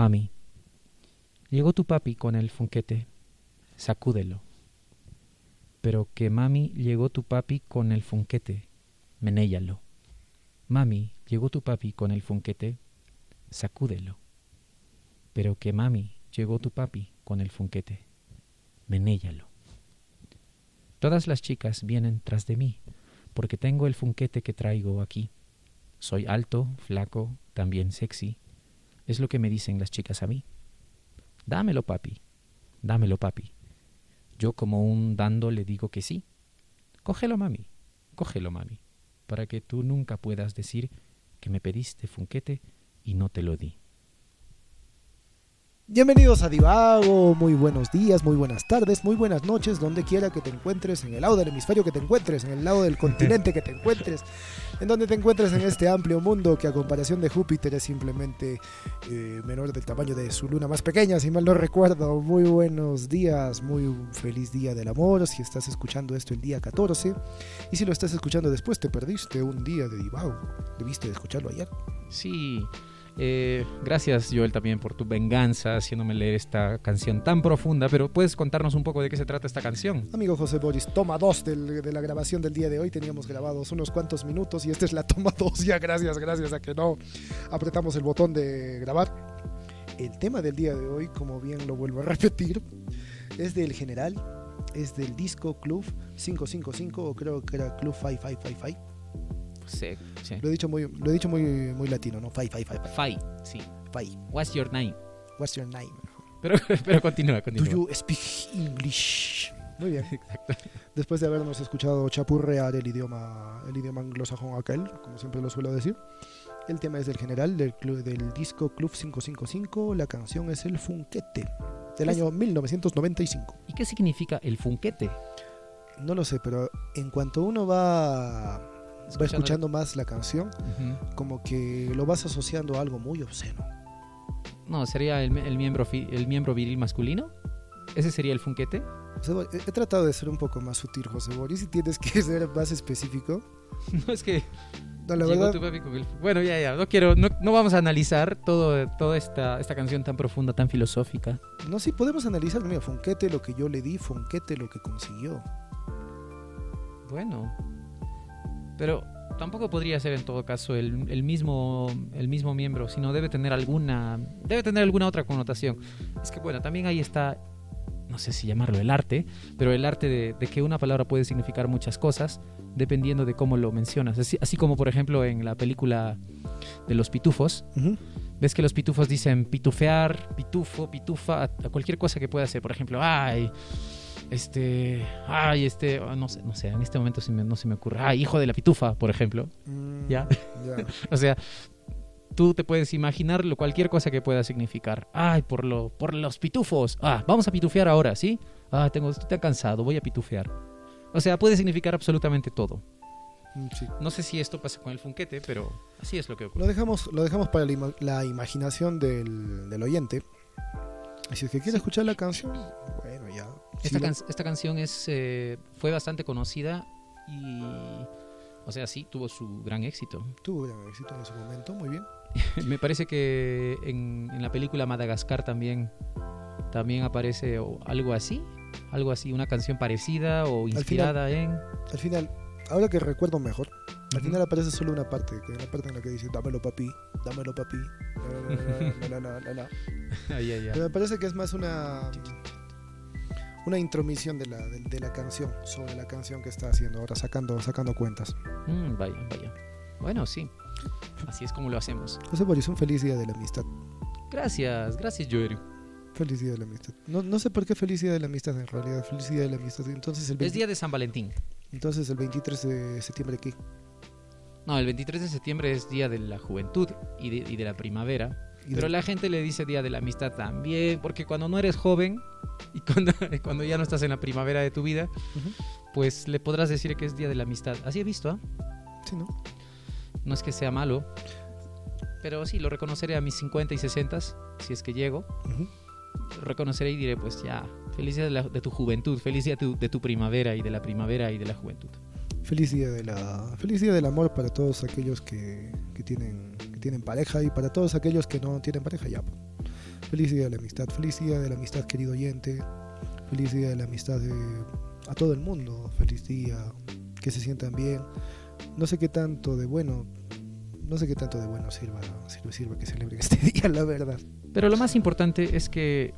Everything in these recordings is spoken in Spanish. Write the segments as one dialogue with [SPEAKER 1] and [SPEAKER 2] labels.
[SPEAKER 1] Mami, llegó tu papi con el funquete, sacúdelo. Pero que mami, llegó tu papi con el funquete, menéllalo. Mami, llegó tu papi con el funquete, sacúdelo. Pero que mami, llegó tu papi con el funquete, menéllalo. Todas las chicas vienen tras de mí, porque tengo el funquete que traigo aquí. Soy alto, flaco, también sexy. Es lo que me dicen las chicas a mí. Dámelo, papi. Dámelo, papi. Yo como un dando le digo que sí. Cógelo, mami. Cógelo, mami. Para que tú nunca puedas decir que me pediste funquete y no te lo di.
[SPEAKER 2] Bienvenidos a Divago, muy buenos días, muy buenas tardes, muy buenas noches, donde quiera que te encuentres, en el lado del hemisferio que te encuentres, en el lado del continente que te encuentres, en donde te encuentres en este amplio mundo que a comparación de Júpiter es simplemente eh, menor del tamaño de su luna más pequeña, si mal no recuerdo. Muy buenos días, muy feliz día del amor, si estás escuchando esto el día 14, y si lo estás escuchando después te perdiste un día de Divago, debiste de escucharlo ayer.
[SPEAKER 1] Sí, eh, gracias Joel también por tu venganza haciéndome leer esta canción tan profunda, pero ¿puedes contarnos un poco de qué se trata esta canción?
[SPEAKER 2] Amigo José Boris, toma dos de la grabación del día de hoy. Teníamos grabados unos cuantos minutos y esta es la toma dos. Ya gracias, gracias a que no apretamos el botón de grabar. El tema del día de hoy, como bien lo vuelvo a repetir, es del general, es del disco Club 555 o creo que era Club 5555.
[SPEAKER 1] Sí, sí.
[SPEAKER 2] Lo he dicho muy, lo he dicho muy, muy latino, ¿no? 5555.
[SPEAKER 1] Fai, sí.
[SPEAKER 2] Five.
[SPEAKER 1] What's your name?
[SPEAKER 2] What's your name?
[SPEAKER 1] Pero, pero continúa,
[SPEAKER 2] Do
[SPEAKER 1] continúa.
[SPEAKER 2] you speak English? Muy bien.
[SPEAKER 1] Exacto.
[SPEAKER 2] Después de habernos escuchado chapurrear el idioma, el idioma anglosajón aquel, como siempre lo suelo decir. El tema es del general del, clu- del disco Club 555. La canción es El Funquete, del año 1995.
[SPEAKER 1] ¿Y qué significa el funquete?
[SPEAKER 2] No lo sé, pero en cuanto uno va, va
[SPEAKER 1] Escuchando-
[SPEAKER 2] más la canción, como que lo vas asociando a algo muy obsceno.
[SPEAKER 1] No, sería el, el miembro fi- el miembro viril masculino. ¿Ese sería el funquete?
[SPEAKER 2] He, tratado de ser un poco más sutil, José Boris, y tienes que ser más específico.
[SPEAKER 1] No es que
[SPEAKER 2] No, la verdad,
[SPEAKER 1] tu Bueno, ya, ya. No quiero, no, no vamos a analizar todo, toda esta, esta canción tan profunda, tan filosófica.
[SPEAKER 2] no, sí, podemos analizar. Mira, Fonquete lo que yo le di, Fonquete lo que consiguió.
[SPEAKER 1] Bueno, pero tampoco podría ser en todo caso el, el mismo el mismo miembro, sino debe tener alguna debe tener alguna otra connotación. Es que bueno, también ahí está no sé si llamarlo el arte, pero el arte de, de que una palabra puede significar muchas cosas dependiendo de cómo lo mencionas. Así, así como por ejemplo en la película de los pitufos,
[SPEAKER 2] Ujú.
[SPEAKER 1] ves que los pitufos dicen pitufear, pitufo, pitufa, a, a cualquier cosa que pueda ser. Por ejemplo, ay, este, ay, este, oh, no sé, no sé, en este momento se me- no se me ocurre. Ay, hijo de la pitufa, por ejemplo.
[SPEAKER 2] Mm,
[SPEAKER 1] Ya. O sea, tú te puedes imaginar lo- cualquier cosa que pueda significar. Ay, por, lo, por los pitufos. Ah, vamos a pitufear ahora, ¿sí? Ah, tengo, estoy tan cansado, voy a pitufear. O sea, puede significar absolutamente todo.
[SPEAKER 2] Mm, sí.
[SPEAKER 1] No sé si esto pasa con el funquete, pero así es lo que ocurre.
[SPEAKER 2] Lo dejamos, lo dejamos para la, ima- la imaginación del, del oyente. Si es que quiere escuchar la canción, bueno, ya.
[SPEAKER 1] Esta, can- esta canción es, eh, fue bastante conocida y, o sea, sí, tuvo su gran éxito.
[SPEAKER 2] tuvo gran éxito en ese momento, muy bien.
[SPEAKER 1] Me parece que en, en la película Madagascar también, también aparece algo así, algo así, una canción parecida o inspirada en...
[SPEAKER 2] Al final, ahora que recuerdo mejor, al
[SPEAKER 1] Ujú.
[SPEAKER 2] final aparece solo una parte, que es la parte en la que dice, dámelo papi, dámelo papi. No, no.
[SPEAKER 1] Ay, ay, ay.
[SPEAKER 2] Pero me parece que es más una una intromisión de la, de, de la canción, sobre la canción que está haciendo ahora, sacando, sacando cuentas.
[SPEAKER 1] Mm, vaya, vaya. Bueno, sí, así es como lo hacemos.
[SPEAKER 2] José Boris, un feliz día de la amistad.
[SPEAKER 1] Gracias, gracias, Joel.
[SPEAKER 2] Feliz día de la amistad. No, no sé por qué feliz día de la amistad en realidad. Feliz día de la amistad. Entonces el,
[SPEAKER 1] Es
[SPEAKER 2] 20
[SPEAKER 1] día de San Valentín.
[SPEAKER 2] entonces el 23 de septiembre, ¿qué?
[SPEAKER 1] No, el 23 de septiembre es día de la juventud y de, y de la primavera.
[SPEAKER 2] Y
[SPEAKER 1] Pero la gente le dice Día de la Amistad también, porque cuando no eres joven y cuando, cuando ya no estás en la primavera de tu vida, pues le podrás decir que es Día de la Amistad. Así he visto, ¿ah?
[SPEAKER 2] Sí, ¿no?
[SPEAKER 1] No es que sea malo, pero sí, lo reconoceré a mis 50 y 60, si es que llego. Lo reconoceré y diré, pues ya, feliz día de, la- de tu juventud, feliz día de tu, de tu primavera y de la primavera y de la juventud.
[SPEAKER 2] Feliz día de la feliz día del amor para todos aquellos que, que tienen que tienen pareja y para todos aquellos que no tienen pareja ya. pues. Feliz día de la amistad, feliz día de la amistad, querido oyente. Feliz día de la amistad de, a todo el mundo. Feliz día, que se sientan bien. No sé qué tanto de bueno, no sé qué tanto de bueno sirva, sirva, sirva que celebren este día, la verdad.
[SPEAKER 1] Pero lo más importante es que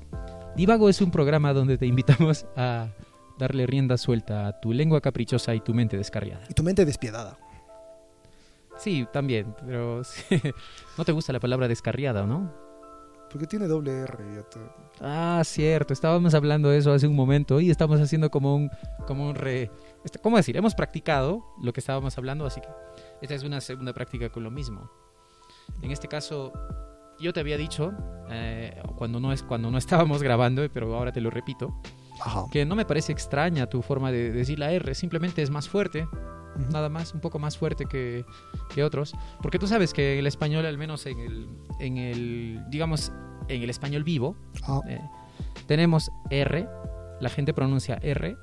[SPEAKER 1] Divago es un programa donde te invitamos a darle rienda suelta a tu lengua caprichosa y tu mente descarriada.
[SPEAKER 2] Y tu mente despiadada.
[SPEAKER 1] Sí, también, pero sí. no te gusta la palabra descarriada, ¿no?
[SPEAKER 2] Porque tiene doble R. ya te-
[SPEAKER 1] Ah, cierto, estábamos hablando de eso hace un momento y estamos haciendo como un, como un re... este, ¿Cómo decir? Hemos practicado lo que estábamos hablando, así que esta es una segunda práctica con lo mismo. En este caso, yo te había dicho, eh, cuando, no es, cuando no estábamos grabando, pero ahora te lo repito,
[SPEAKER 2] Ajá.
[SPEAKER 1] que no me parece extraña tu forma de decir la R, simplemente es más fuerte, Nada más, un poco más fuerte que, que otros. Porque tú sabes que el español, al menos en el, en el digamos, en el español vivo,
[SPEAKER 2] Ah,
[SPEAKER 1] eh, tenemos R, la gente pronuncia R,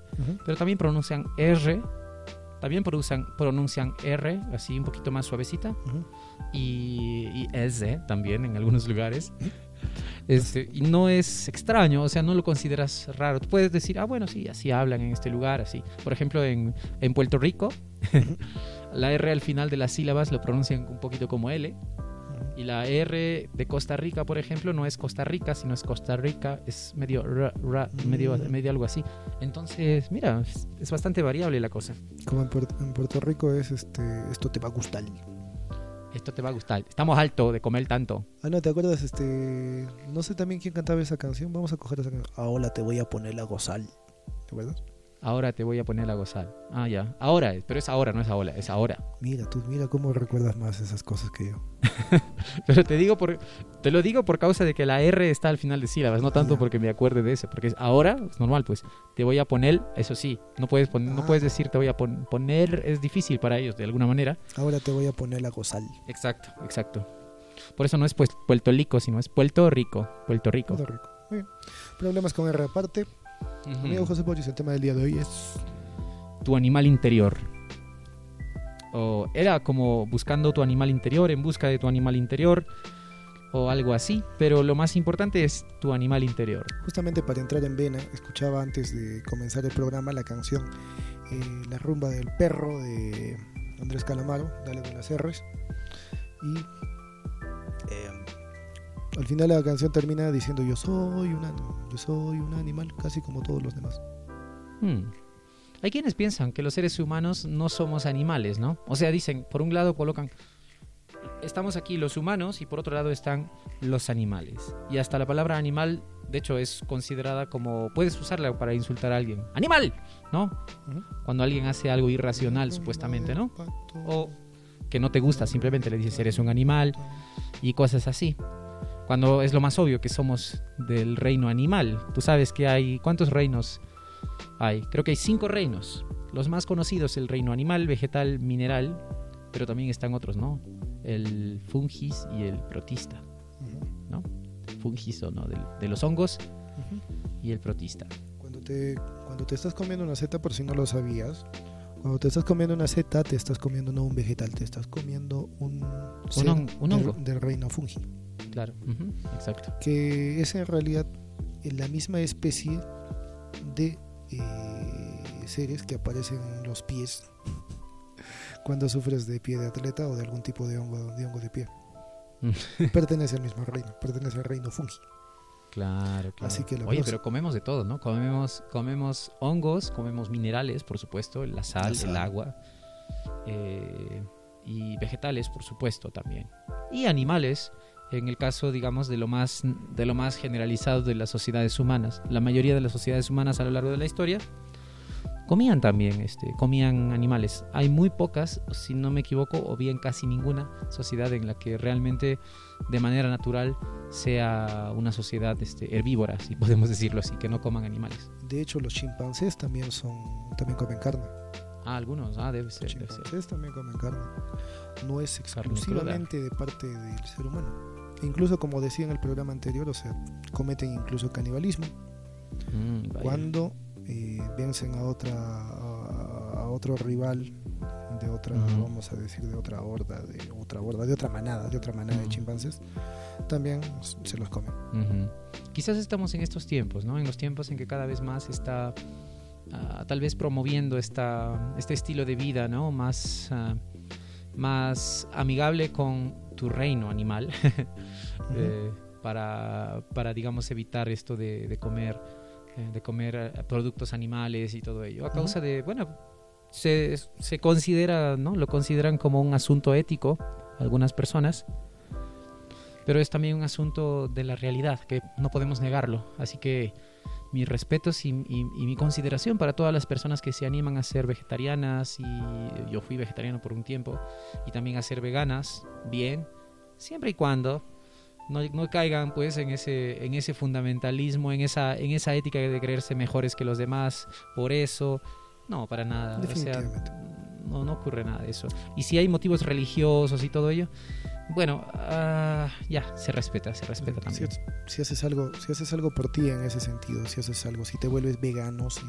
[SPEAKER 1] pero también pronuncian R, también pronuncian, pronuncian R, así un poquito más suavecita, y, y S también en algunos lugares. Este, y no es extraño, o sea, no lo consideras raro. Tú puedes decir, ah, bueno, sí, así hablan en este lugar, así. Por ejemplo, en, en Puerto Rico, la R al final de las sílabas lo pronuncian un poquito como L, y la R de Costa Rica, por ejemplo, no es Costa Rica, sino es Costa Rica, es medio, ra- ra- medio,
[SPEAKER 2] Mm.
[SPEAKER 1] medio algo así. Entonces, mira, es, es bastante variable la cosa.
[SPEAKER 2] Como en, Puer- en Puerto Rico es este, esto te va a gustar.
[SPEAKER 1] Esto te va a gustar. Estamos alto de comer tanto.
[SPEAKER 2] Ah, no, ¿te acuerdas? Este, no sé también quién cantaba esa canción. Vamos a coger esa canción. Ahora te voy a poner la gozal. ¿Te acuerdas?
[SPEAKER 1] Ahora te voy a poner a gozar. Ah, ya. Ahora, pero es ahora, no es ahora, es ahora.
[SPEAKER 2] Mira, tú, mira cómo recuerdas más esas cosas que yo.
[SPEAKER 1] Pero te digo por, te lo digo por causa de que la R está al final de sílabas, no tanto
[SPEAKER 2] Ya.
[SPEAKER 1] porque me acuerde de eso, porque es ahora, es normal, pues. Te voy a poner, eso sí, no puedes pon- no
[SPEAKER 2] Ah.
[SPEAKER 1] puedes decir te voy a pon- poner, es difícil para ellos de alguna manera.
[SPEAKER 2] Ahora te voy a poner la gozal.
[SPEAKER 1] Exacto, exacto. Por eso no es pues Puerto Rico, sino es Puerto Rico, Puerto Rico.
[SPEAKER 2] Puerto Rico. Muy bien. Problemas con R aparte.
[SPEAKER 1] Ujú.
[SPEAKER 2] Amigo José Boris, el tema del día de hoy es
[SPEAKER 1] tu animal interior. O era como buscando tu animal interior, en busca de tu animal interior, o algo así. Pero lo más importante es tu animal interior.
[SPEAKER 2] justamente para entrar en vena. Escuchaba antes de comenzar el programa la canción eh, La rumba del perro de Andrés Calamaro, Dale con las R's. Y eh, al final la canción termina diciendo yo soy un animal, yo soy un animal, casi como todos los demás.
[SPEAKER 1] Hmm. Hay quienes piensan que los seres humanos no somos animales, ¿no? O sea, dicen, por un lado colocan, estamos aquí los humanos y por otro lado están los animales. Y hasta la palabra animal, de hecho, es considerada como, puedes usarla para insultar a alguien. ¡Animal! ¿No? Cuando alguien hace algo irracional, supuestamente, ¿no? O que no te gusta, simplemente le dices eres un animal y cosas así. Cuando es lo más obvio que somos del reino animal. Tú sabes que hay, ¿cuántos reinos hay? Creo que hay cinco reinos. Los más conocidos, el reino animal, vegetal, mineral, pero también están otros, ¿no? El fungis y el protista, ¿no? Fungis o no, del- de, los hongos y el protista.
[SPEAKER 2] Cuando te, cuando te estás comiendo una seta, por si no lo sabías, cuando te estás comiendo una seta, te estás comiendo no un vegetal, te estás comiendo un,
[SPEAKER 1] hongo.
[SPEAKER 2] del reino fungi.
[SPEAKER 1] Claro, ujú, exacto.
[SPEAKER 2] que es en realidad la misma especie de eh, seres que aparecen en los pies cuando sufres de pie de atleta o de algún tipo de hongo de, hongo de pie. pertenece al mismo reino, pertenece al reino fungi.
[SPEAKER 1] Claro, claro.
[SPEAKER 2] Así que la
[SPEAKER 1] Oye,
[SPEAKER 2] próxima-
[SPEAKER 1] pero comemos de todo, ¿no? Comemos, comemos hongos, comemos minerales, por supuesto, la sal,
[SPEAKER 2] La sal.
[SPEAKER 1] el agua, eh, y vegetales, por supuesto, también. Y animales, en el caso, digamos, de lo más, de lo más generalizado de las sociedades humanas. La mayoría de las sociedades humanas a lo largo de la historia comían también, este, comían animales. Hay muy pocas, si no me equivoco, o bien casi ninguna sociedad en la que realmente de manera natural sea una sociedad este, herbívora, si podemos decirlo así, que no coman animales.
[SPEAKER 2] De hecho, los chimpancés también son también comen carne.
[SPEAKER 1] Ah, algunos, ah, debe
[SPEAKER 2] Los
[SPEAKER 1] ser, debe ser.
[SPEAKER 2] chimpancés también comen carne. No es exclusivamente de parte del ser humano. Incluso como decía en el programa anterior, o sea, cometen incluso canibalismo.
[SPEAKER 1] Mm,
[SPEAKER 2] cuando eh, vencen a otra a, a otro rival de otra vamos a decir de otra horda de otra horda de otra manada de otra manada de chimpancés también se los comen.
[SPEAKER 1] Quizás estamos en estos tiempos, ¿no? En los tiempos en que cada vez más está ah, tal vez promoviendo esta, este estilo de vida, ¿no? Más, ah, más amigable con tu reino animal. eh, para, para, digamos, evitar esto de, de comer, eh, de comer productos animales y todo ello. A causa de, bueno, se, se considera, ¿no? Lo consideran como un asunto ético algunas personas pero es también un asunto de la realidad, que no podemos negarlo. Así que mis respetos y, y- y mi consideración para todas las personas que se animan a ser vegetarianas, y yo fui vegetariano por un tiempo, y también a ser veganas, bien, siempre y cuando no, no caigan pues en ese, en ese fundamentalismo, en esa, en esa ética de creerse mejores que los demás, por eso, no, para nada. O sea,
[SPEAKER 2] Definitivamente.
[SPEAKER 1] no, no ocurre nada de eso. Y si hay motivos religiosos y todo ello, bueno, ah, ya, se respeta, se respeta
[SPEAKER 2] Si,
[SPEAKER 1] también.
[SPEAKER 2] si haces algo, si haces algo por ti en ese sentido, si haces algo, si te vuelves vegano, si,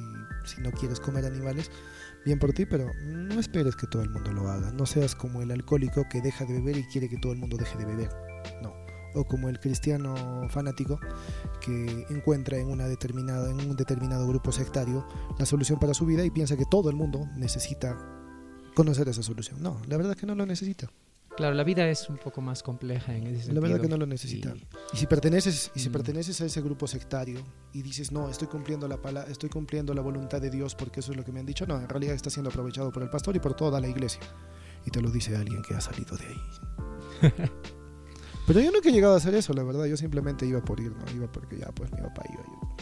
[SPEAKER 2] si no quieres comer animales, bien por ti, pero no esperes que todo el mundo lo haga. No seas como el alcohólico que deja de beber y quiere que todo el mundo deje de beber. No. O como el cristiano fanático que encuentra en una determinada, en un determinado grupo sectario la solución para su vida y piensa que todo el mundo necesita conocer esa solución. No, la verdad es que no lo necesita.
[SPEAKER 1] Claro, la vida es un poco más compleja en ese sentido.
[SPEAKER 2] La verdad que no lo necesita.
[SPEAKER 1] Y-
[SPEAKER 2] Y si perteneces, y si
[SPEAKER 1] Mm.
[SPEAKER 2] perteneces a ese grupo sectario y dices, no, estoy cumpliendo la pala estoy cumpliendo la voluntad de Dios porque eso es lo que me han dicho, no, en realidad está siendo aprovechado por el pastor y por toda la iglesia. Y te lo dice alguien que ha salido de ahí. Pero yo nunca he llegado a hacer eso, la verdad. Yo simplemente iba por ir, ¿no? Iba porque ya, pues mi papá iba. yo-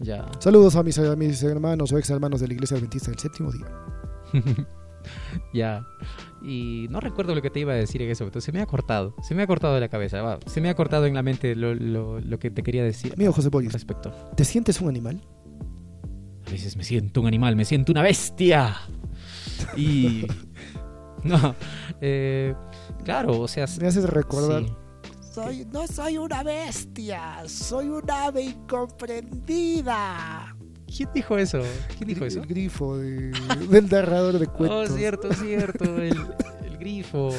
[SPEAKER 1] Ya.
[SPEAKER 2] Saludos a mis, a mis hermanos o ex hermanos de la iglesia adventista del séptimo día.
[SPEAKER 1] ya. Y no recuerdo lo que te iba a decir en eso, pero se me ha cortado. Se me ha cortado de la cabeza. va, Se me ha cortado en la mente lo, lo- lo que te quería decir.
[SPEAKER 2] Amigo José Boris,
[SPEAKER 1] respecto.
[SPEAKER 2] ¿te sientes un animal?
[SPEAKER 1] A veces me siento un animal, me siento una bestia. Y. No. eh, claro, o sea.
[SPEAKER 2] Me haces recordar.
[SPEAKER 1] sí.
[SPEAKER 2] Soy, no soy una bestia, soy un ave incomprendida.
[SPEAKER 1] ¿Quién dijo eso? ¿Quién dijo eso?
[SPEAKER 2] El grifo de- del narrador de
[SPEAKER 1] Oh,
[SPEAKER 2] cuentos.
[SPEAKER 1] cierto, cierto. El, el grifo.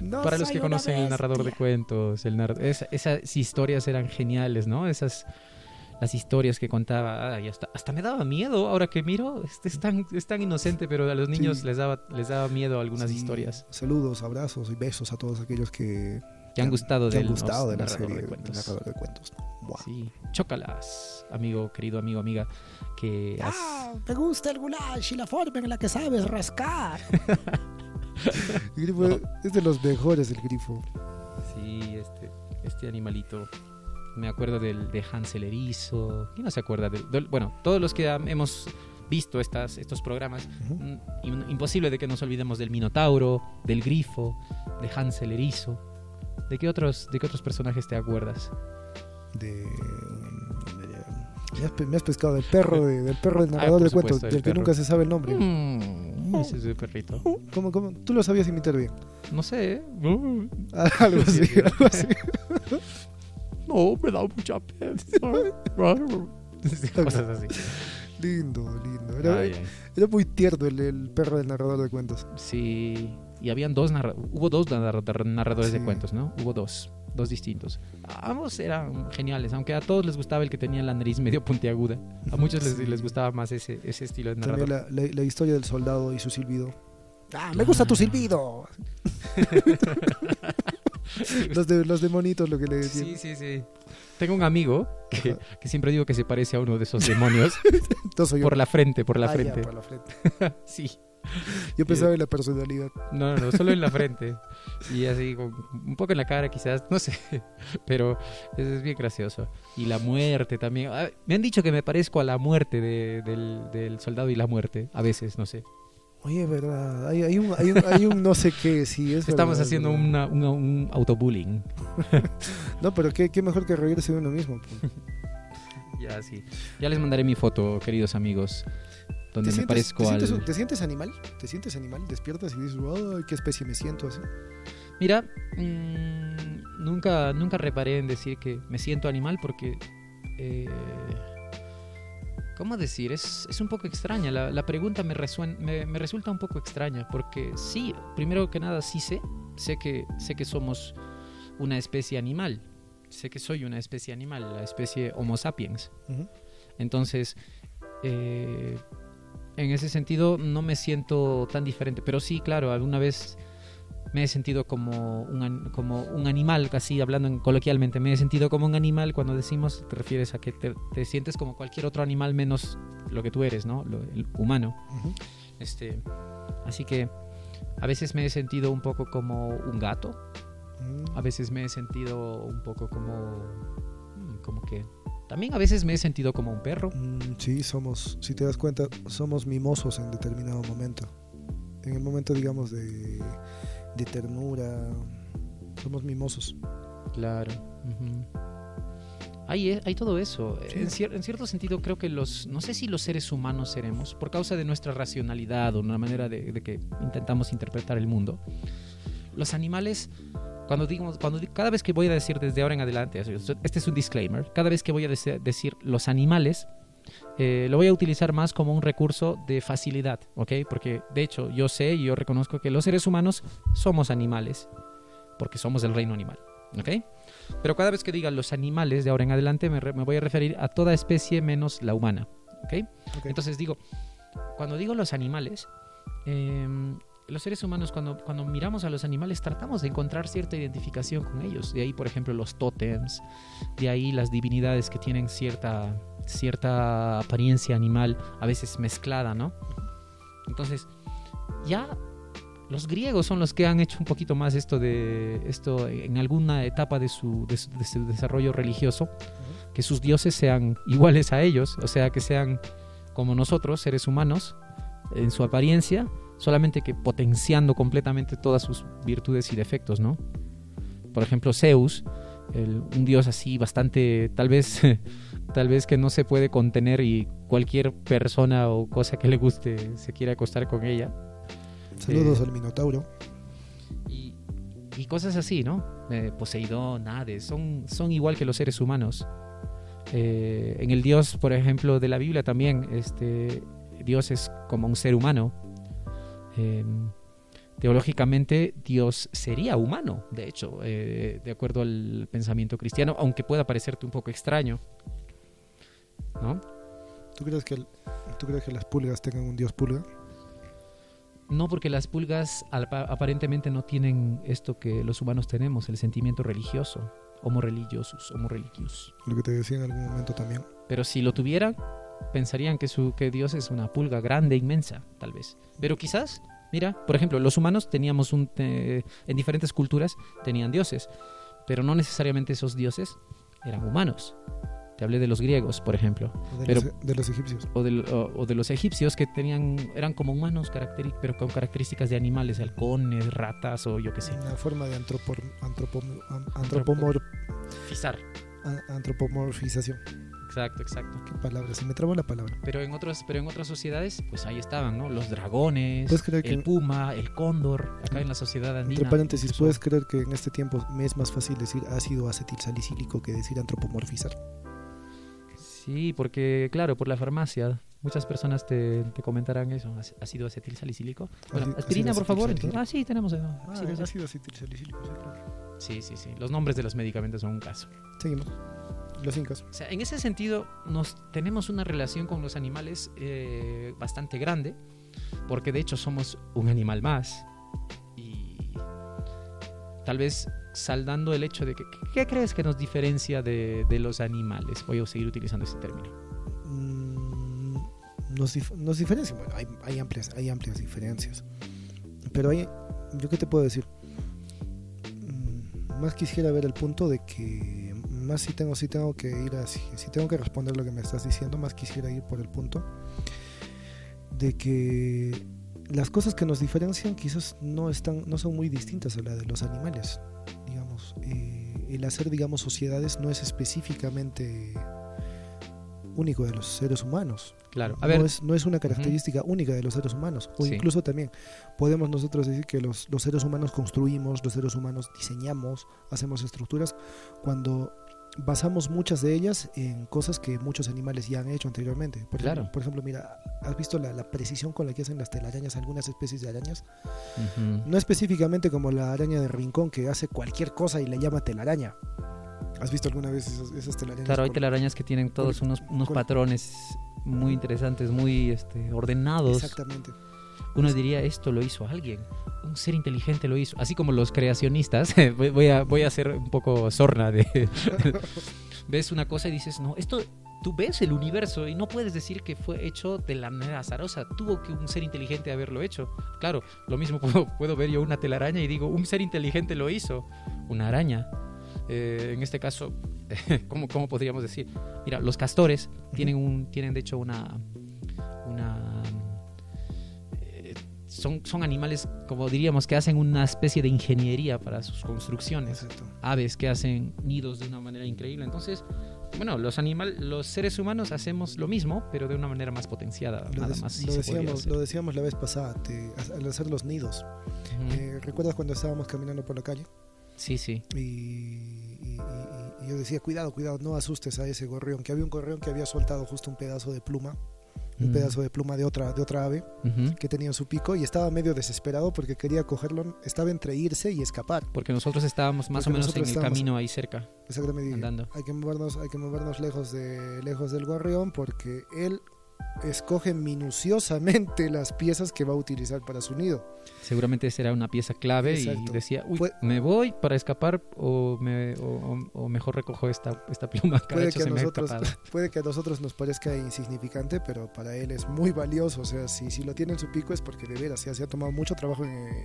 [SPEAKER 2] No
[SPEAKER 1] Para los que conocen el narrador de cuentos, el nar- esa- esas historias eran geniales, ¿no? Esas las historias que contaba, ay, hasta, hasta me daba miedo ahora que miro, es, es tan, es tan inocente, pero a los niños
[SPEAKER 2] Sí.
[SPEAKER 1] les daba les daba miedo algunas
[SPEAKER 2] Sí,
[SPEAKER 1] historias
[SPEAKER 2] Saludos, abrazos y besos a todos aquellos que,
[SPEAKER 1] que han gustado
[SPEAKER 2] que han
[SPEAKER 1] del
[SPEAKER 2] gustado de la serie
[SPEAKER 1] de cuentos.
[SPEAKER 2] de cuentos. Buah.
[SPEAKER 1] Sí, chócalas, amigo, querido amigo, amiga, que has-
[SPEAKER 2] Ah, me gusta el goulash y la forma en la que sabes rascar. El grifo
[SPEAKER 1] No.
[SPEAKER 2] es de los mejores, el grifo.
[SPEAKER 1] Sí, este, este animalito. Me acuerdo del, de Hansel Erizo. ¿Quién no se acuerda? del- del- bueno, todos los que hemos visto estas, estos programas,
[SPEAKER 2] Ujú.
[SPEAKER 1] mm, im- imposible de que nos olvidemos del Minotauro, del Grifo, de Hansel Erizo. ¿De qué otros, de qué otros personajes te acuerdas?
[SPEAKER 2] De, mm, me, has, pe- me has pescado del perro, de- del perro del
[SPEAKER 1] Ah,
[SPEAKER 2] narrador
[SPEAKER 1] por
[SPEAKER 2] de cuentos,
[SPEAKER 1] supuesto, el
[SPEAKER 2] del que
[SPEAKER 1] perro.
[SPEAKER 2] nunca se sabe el nombre.
[SPEAKER 1] Mm, ese es el perrito.
[SPEAKER 2] ¿Cómo, cómo? Tú lo sabías imitar bien.
[SPEAKER 1] No sé. ¿eh?
[SPEAKER 2] Algo así,
[SPEAKER 1] Sí.
[SPEAKER 2] algo así.
[SPEAKER 1] No, me da mucha pena. Cosas así.
[SPEAKER 2] Lindo, lindo. Era,
[SPEAKER 1] Ay, ay.
[SPEAKER 2] era muy tierno el, el perro del narrador de cuentos.
[SPEAKER 1] Sí, y habían dos hubo dos narra- narradores de
[SPEAKER 2] Sí.
[SPEAKER 1] cuentos, ¿no? Hubo dos, dos distintos. Ambos eran geniales, aunque a todos les gustaba el que tenía la nariz medio puntiaguda. A muchos les,
[SPEAKER 2] Sí.
[SPEAKER 1] les gustaba más ese, ese estilo de
[SPEAKER 2] También
[SPEAKER 1] narrador.
[SPEAKER 2] la, la- la historia del soldado y su silbido. ¡Ah, me gusta tu silbido! los, de, los demonitos, lo que le decían.
[SPEAKER 1] Sí, sí, sí. Tengo un amigo que, que siempre digo que se parece a uno de esos demonios
[SPEAKER 2] No soy yo.
[SPEAKER 1] por la frente, por la
[SPEAKER 2] Ah, ya,
[SPEAKER 1] frente.
[SPEAKER 2] por la frente.
[SPEAKER 1] Sí.
[SPEAKER 2] Yo pensaba en la personalidad.
[SPEAKER 1] No, no, solo en la frente. Y así, un poco en la cara quizás, no sé. Pero es, es bien gracioso. Y la muerte también. Ah, Me han dicho que me parezco a la muerte de- del, del soldado y la muerte. A veces, no sé.
[SPEAKER 2] Oye, es verdad. Hay, hay, un, hay, un, hay un no sé qué, sí, es
[SPEAKER 1] Estamos
[SPEAKER 2] verdad,
[SPEAKER 1] haciendo una- una- un autobullying.
[SPEAKER 2] No, pero qué, qué mejor que reírse de uno mismo. pues.
[SPEAKER 1] Ya, sí. Ya les mandaré mi foto, queridos amigos. Donde
[SPEAKER 2] ¿Te
[SPEAKER 1] me
[SPEAKER 2] sientes,
[SPEAKER 1] parezco
[SPEAKER 2] te
[SPEAKER 1] al.
[SPEAKER 2] sientes, ¿Te sientes animal? ¿Te sientes animal? ¿Despiertas y dices, ay, qué especie me siento así?
[SPEAKER 1] Mira, mm, nunca, nunca reparé en decir que me siento animal porque... eh, ¿Cómo decir? Es, es un poco extraña. La, la pregunta me, resuen- me, me resulta un poco extraña porque sí, primero que nada sí sé, sé que, sé que somos una especie animal, sé que soy una especie animal, la especie Homo sapiens. Entonces, eh, en ese sentido no me siento tan diferente, pero sí, claro, alguna vez me he sentido como un, an- como un animal, casi hablando en- coloquialmente, me he sentido como un animal cuando decimos, te refieres a que te, te sientes como cualquier otro animal menos lo que tú eres, ¿no? Lo- el humano. Este, así que a veces me he sentido un poco como un gato,
[SPEAKER 2] Mm.
[SPEAKER 1] a veces me he sentido un poco como, como que, también a veces me he sentido como un perro.
[SPEAKER 2] Mm, sí, somos, si te das cuenta, somos mimosos en determinado momento. En el momento, digamos, de, de ternura, somos mimosos.
[SPEAKER 1] Claro. Hay, hay todo eso.
[SPEAKER 2] Sí.
[SPEAKER 1] En, cier- en cierto sentido, creo que los. No sé si los seres humanos seremos, por causa de nuestra racionalidad o una manera de, de que intentamos interpretar el mundo. Los animales, cuando digo, cuando cada vez que voy a decir desde ahora en adelante, este es un disclaimer, cada vez que voy a decir los animales, eh, lo voy a utilizar más como un recurso de facilidad, ¿ok? Porque de hecho yo sé y yo reconozco que los seres humanos somos animales, porque somos el reino animal, ¿ok? Pero cada vez que diga los animales de ahora en adelante me, re- me voy a referir a toda especie menos la humana, ¿ok? Entonces digo, cuando digo los animales, em, los seres humanos cuando, cuando miramos a los animales tratamos de encontrar cierta identificación con ellos. De ahí, por ejemplo, los tótems, de ahí las divinidades que tienen cierta, cierta apariencia animal, a veces mezclada, ¿no? Entonces, ya los griegos son los que han hecho un poquito más esto de esto en alguna etapa de su, de su- de su desarrollo religioso, que sus dioses sean iguales a ellos, o sea, que sean como nosotros, seres humanos, en su apariencia, solamente que potenciando completamente todas sus virtudes y defectos, ¿no? Por ejemplo, Zeus, el- un dios así bastante, tal vez, tal vez que no se puede contener y cualquier persona o cosa que le guste se quiere acostar con ella.
[SPEAKER 2] Saludos
[SPEAKER 1] eh,
[SPEAKER 2] al Minotauro.
[SPEAKER 1] Y, y cosas así, ¿no? Eh, Poseidón, Hades, son, son igual que los seres humanos. Eh, en el Dios, por ejemplo, de la Biblia también, este, Dios es como un ser humano. Eh, teológicamente, Dios sería humano, de hecho, eh, de acuerdo al pensamiento cristiano, aunque pueda parecerte un poco extraño. ¿No?
[SPEAKER 2] ¿Tú crees, que el- ¿Tú crees que las pulgas tengan un dios pulga?
[SPEAKER 1] No porque las pulgas aparentemente no tienen esto que los humanos tenemos, el sentimiento religioso, homo religiosus, homo religious.
[SPEAKER 2] Lo que te decía en algún momento también.
[SPEAKER 1] Pero si lo tuvieran, pensarían que, su, que Dios es una pulga grande, inmensa, tal vez. Pero quizás, mira, por ejemplo, los humanos teníamos un... eh, en diferentes culturas tenían dioses, pero no necesariamente esos dioses eran humanos. Te hablé de los griegos, por ejemplo,
[SPEAKER 2] o De,
[SPEAKER 1] Pero-
[SPEAKER 2] los, de los egipcios.
[SPEAKER 1] o de, o- o de los egipcios que tenían eran como humanos, pero con características de animales, halcones, ratas o yo qué sé.
[SPEAKER 2] Una forma de antropor, antropom- an- antropomor- antropomorfización.
[SPEAKER 1] Exacto, exacto.
[SPEAKER 2] ¿Qué palabra? Se me trabó la palabra.
[SPEAKER 1] Pero en otras, pero en otras sociedades, pues ahí estaban, ¿no? Los dragones,
[SPEAKER 2] ¿Puedes creer que-
[SPEAKER 1] el puma, el cóndor, acá en la sociedad andina.
[SPEAKER 2] Entre paréntesis,
[SPEAKER 1] incluso-
[SPEAKER 2] ¿puedes creer que en este tiempo me es más fácil decir ácido acetilsalicílico que decir antropomorfizar?
[SPEAKER 1] Sí, porque claro, por la farmacia, muchas personas te, te comentarán eso. ¿Has- ¿Ácido acetil salicílico? Bueno, aspirina, por favor.
[SPEAKER 2] acetilsalicílico.
[SPEAKER 1] Ah, sí, tenemos eso.
[SPEAKER 2] Ah,
[SPEAKER 1] ácido
[SPEAKER 2] acetilsalicílico, sí, claro.
[SPEAKER 1] Sí, sí, sí. Los nombres de los medicamentos son un caso.
[SPEAKER 2] Seguimos. Los incas.
[SPEAKER 1] O sea, en ese sentido, nos tenemos una relación con los animales eh, bastante grande, porque de hecho somos un animal más. Y tal vez saldando el hecho de que, ¿qué crees que nos diferencia de, de los animales? Voy a seguir utilizando ese término.
[SPEAKER 2] Mm, nos, dif- nos diferencian. Bueno, hay, hay amplias, hay amplias diferencias. Pero hay, yo qué te puedo decir. Mm, más quisiera ver el punto de que más si tengo, si tengo que ir así, si tengo que responder lo que me estás diciendo, más quisiera ir por el punto de que las cosas que nos diferencian quizás no están, no son muy distintas a la de los animales. Digamos, eh, el hacer, digamos, sociedades no es específicamente único de los seres humanos.
[SPEAKER 1] Claro, a ver,
[SPEAKER 2] no, es, no es una característica única de los seres humanos. O
[SPEAKER 1] Sí.
[SPEAKER 2] incluso también podemos nosotros decir que los, los seres humanos construimos, los seres humanos diseñamos, hacemos estructuras, cuando basamos muchas de ellas en cosas que muchos animales ya han hecho anteriormente. Por, ejemplo,
[SPEAKER 1] Claro.
[SPEAKER 2] por ejemplo, mira, ¿has visto la, la precisión con la que hacen las telarañas algunas especies de arañas? No específicamente como la araña de rincón que hace cualquier cosa y le llama telaraña. ¿Has visto alguna vez esas, esas telarañas?
[SPEAKER 1] Claro, hay telarañas que tienen todos
[SPEAKER 2] con-
[SPEAKER 1] unos, unos
[SPEAKER 2] con-
[SPEAKER 1] patrones muy interesantes, muy este, ordenados.
[SPEAKER 2] Exactamente.
[SPEAKER 1] Uno diría, esto lo hizo alguien, un ser inteligente lo hizo. Así como los creacionistas, voy- a, voy a hacer un poco sorna de... ves una cosa y dices, no, esto... Tú ves el universo y no puedes decir que fue hecho de la manera azarosa. Tuvo que un ser inteligente haberlo hecho. Claro, lo mismo puedo, puedo ver yo una telaraña y digo, un ser inteligente lo hizo. Una araña. Eh, en este caso, ¿cómo, ¿cómo podríamos decir? Mira, los castores tienen, un, tienen de hecho una... una son, son animales, como diríamos, que hacen una especie de ingeniería para sus construcciones.
[SPEAKER 2] Exacto.
[SPEAKER 1] Aves que hacen nidos de una manera increíble. Entonces, bueno, los animales, los seres humanos hacemos lo mismo, pero de una manera más potenciada.
[SPEAKER 2] Lo,
[SPEAKER 1] nada más.
[SPEAKER 2] lo decíamos, lo decíamos la vez pasada, te- al hacer los nidos. Eh, ¿Recuerdas cuando estábamos caminando por la calle?
[SPEAKER 1] sí, sí.
[SPEAKER 2] Y, y- y- y yo decía, cuidado, cuidado, no asustes a ese gorrión, que había un gorrión que había soltado justo un pedazo de pluma, un
[SPEAKER 1] Mm.
[SPEAKER 2] pedazo de pluma de otra, de otra ave que tenía en su pico y estaba medio desesperado porque quería cogerlo, estaba entre irse y escapar.
[SPEAKER 1] Porque nosotros estábamos más
[SPEAKER 2] Porque
[SPEAKER 1] o menos en el camino ahí cerca.
[SPEAKER 2] Exactamente.
[SPEAKER 1] Andando.
[SPEAKER 2] Hay que movernos, hay que movernos lejos de lejos del gorrión porque él escoge minuciosamente las piezas que va a utilizar para su nido.
[SPEAKER 1] Seguramente esa era una pieza clave y decía, uy, me voy para escapar o, me, o, mejor recojo esta, esta pluma.
[SPEAKER 2] Puede que, a nosotros, puede que a nosotros nos parezca insignificante, pero para él es muy valioso. O sea, si, si lo tiene en su pico es porque de veras ya se ha tomado mucho trabajo en,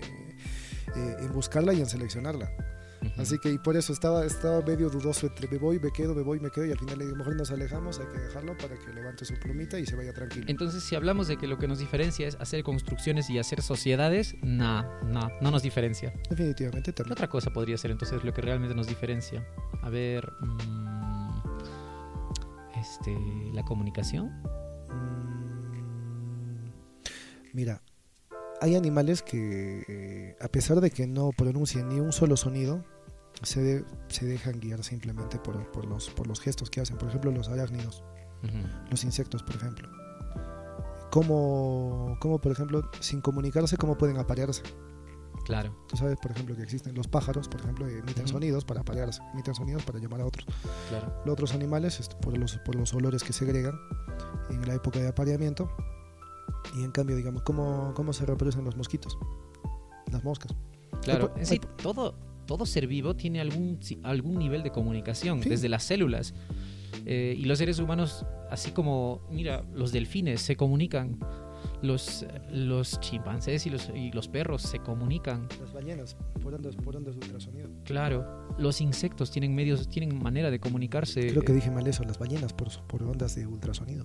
[SPEAKER 2] eh, en buscarla y en seleccionarla. Así que y por eso estaba, estaba medio dudoso entre me voy, me quedo, me voy, me quedo y al final le digo, mejor nos alejamos, hay que dejarlo para que levante su plumita y se vaya tranquilo.
[SPEAKER 1] Entonces, si hablamos de que lo que nos diferencia es hacer construcciones y hacer sociedades, nah, nah, no nos diferencia.
[SPEAKER 2] Definitivamente
[SPEAKER 1] ¿Qué
[SPEAKER 2] también.
[SPEAKER 1] otra cosa podría ser entonces lo que realmente nos diferencia? A ver, mm, este, la comunicación.
[SPEAKER 2] Mm, Mira, hay animales que, eh, a pesar de que no pronuncian ni un solo sonido, se, de- se dejan guiar simplemente por, por los, por los gestos que hacen. Por ejemplo, los arácnidos,
[SPEAKER 1] Ujú.
[SPEAKER 2] los insectos, por ejemplo. Como, como por ejemplo, sin comunicarse, cómo pueden aparearse.
[SPEAKER 1] Claro.
[SPEAKER 2] Tú sabes, por ejemplo, que existen los pájaros, por ejemplo, emiten
[SPEAKER 1] Ujú.
[SPEAKER 2] sonidos para aparearse, emiten sonidos para llamar a otros.
[SPEAKER 1] Claro.
[SPEAKER 2] Los otros animales, este, por los, por los olores que segregan en la época de apareamiento. Y en cambio, digamos, ¿cómo, cómo se reproducen los mosquitos? Las moscas.
[SPEAKER 1] Claro,
[SPEAKER 2] Hay
[SPEAKER 1] sí, todo, todo ser vivo tiene algún, algún nivel de comunicación,
[SPEAKER 2] Sí.
[SPEAKER 1] desde las células. Eh, y los seres humanos, así como, mira, los delfines se comunican, los, los chimpancés y los, y los perros se comunican.
[SPEAKER 2] Las ballenas, por ondas, por ondas de ultrasonido.
[SPEAKER 1] Claro, los insectos tienen medios, tienen manera de comunicarse.
[SPEAKER 2] Creo que dije mal eso, las ballenas por, por ondas de ultrasonido.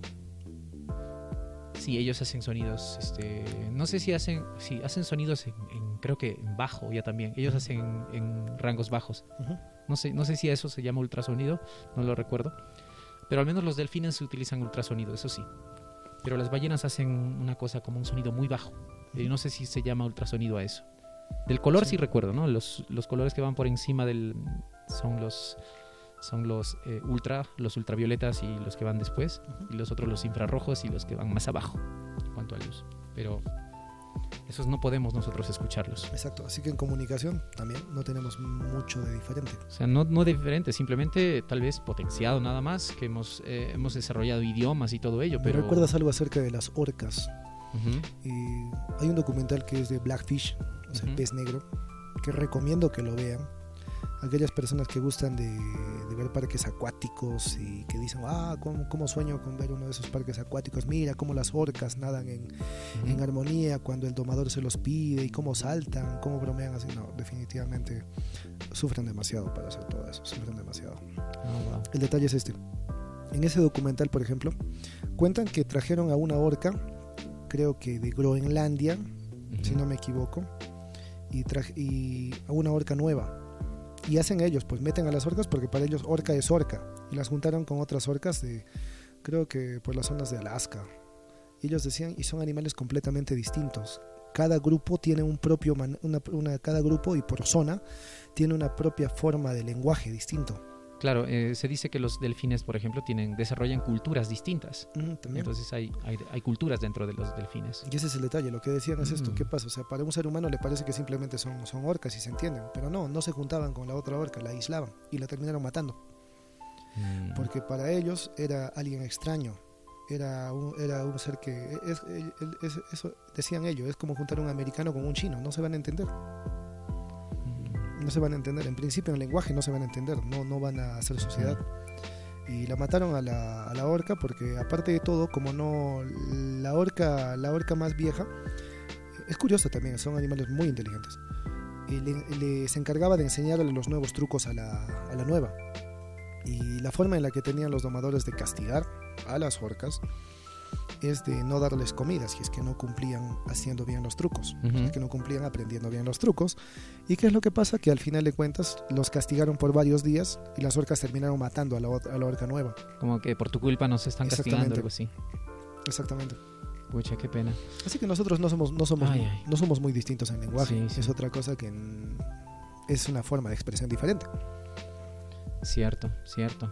[SPEAKER 1] Sí, ellos hacen sonidos, este, no sé si hacen, sí, hacen sonidos en, en- creo que en bajo ya también. Ellos hacen en, rangos bajos.
[SPEAKER 2] Ujú.
[SPEAKER 1] No sé, no sé si eso se llama ultrasonido, no lo recuerdo. Pero al menos los delfines utilizan ultrasonido, eso sí. Pero las ballenas hacen una cosa como un sonido muy bajo. Y no sé si se llama ultrasonido a eso. Del color sí,
[SPEAKER 2] Sí.
[SPEAKER 1] recuerdo, ¿no? Los, los colores que van por encima del son los son los eh, ultra, los ultravioletas y los que van después,
[SPEAKER 2] Ujú.
[SPEAKER 1] y los otros los infrarrojos y los que van más abajo en cuanto a luz. Pero esos no podemos nosotros escucharlos.
[SPEAKER 2] Exacto, así que en comunicación también no tenemos mucho de diferente.
[SPEAKER 1] O sea, no, no diferente, simplemente tal vez potenciado nada más, que hemos, eh, hemos desarrollado idiomas y todo ello,
[SPEAKER 2] ¿Me
[SPEAKER 1] pero...
[SPEAKER 2] recuerdas algo acerca de las orcas?
[SPEAKER 1] Ujú,
[SPEAKER 2] Y hay un documental que es de Blackfish, o sea, el
[SPEAKER 1] Ujú.
[SPEAKER 2] pez negro, que recomiendo que lo vean. Aquellas personas que gustan de, de ver parques acuáticos y que dicen, ah, ¿cómo, cómo sueño con ver uno de esos parques acuáticos? Mira cómo las orcas nadan en,
[SPEAKER 1] ujú.
[SPEAKER 2] en armonía cuando el domador se los pide y cómo saltan, cómo bromean así. No, definitivamente sufren demasiado para hacer todo eso, sufren demasiado.
[SPEAKER 1] Ah, wow.
[SPEAKER 2] El detalle es este. En ese documental, por ejemplo, cuentan que trajeron a una orca, creo que de Groenlandia, si no me equivoco, y, traje- y a una orca nueva. Y hacen ellos, pues meten a las orcas porque para ellos orca es orca. Y las juntaron con otras orcas de, creo que por las zonas de Alaska. Y ellos decían, y son animales completamente distintos. Cada grupo tiene un propio, una, una- cada grupo y por zona tiene una propia forma de lenguaje distinto.
[SPEAKER 1] Claro, eh, se dice que los delfines, por ejemplo, tienen, desarrollan culturas distintas.
[SPEAKER 2] También.
[SPEAKER 1] Entonces hay, hay, hay culturas dentro de los delfines.
[SPEAKER 2] Y ese es el detalle, lo que decían es esto,
[SPEAKER 1] Mm.
[SPEAKER 2] ¿qué pasa? O sea, para un ser humano le parece que simplemente son, son orcas y se entienden, pero no, no se juntaban con la otra orca, la aislaban y la terminaron matando.
[SPEAKER 1] Mm.
[SPEAKER 2] porque para ellos era alguien extraño. Era un, era un ser que, es, es- eso decían ellos, es como juntar un americano con un chino, no se van a entender,
[SPEAKER 1] Mm.
[SPEAKER 2] No se van a entender, en principio en el lenguaje no se van a entender, no, no van a hacer sociedad. Y la mataron a la, a la orca porque aparte de todo, como no, la orca, la orca más vieja, es curiosa también, son animales muy inteligentes. Y le, le- se encargaba de enseñarle los nuevos trucos a la, a la nueva. Y la forma en la que tenían los domadores de castigar a las orcas es de no darles comida si es que no cumplían haciendo bien los trucos, si es que no cumplían aprendiendo bien los trucos. ¿Y qué es lo que pasa? Que al final de cuentas los castigaron por varios días y las orcas terminaron matando a la, a la orca nueva.
[SPEAKER 1] Como que por tu culpa nos están castigando, algo así.
[SPEAKER 2] Exactamente.
[SPEAKER 1] Pucha, qué pena.
[SPEAKER 2] Así que nosotros no somos, no somos,
[SPEAKER 1] Ay, ay.
[SPEAKER 2] No somos muy distintos en lenguaje.
[SPEAKER 1] Sí, sí.
[SPEAKER 2] Es otra cosa que es una forma de expresión diferente.
[SPEAKER 1] Cierto, cierto.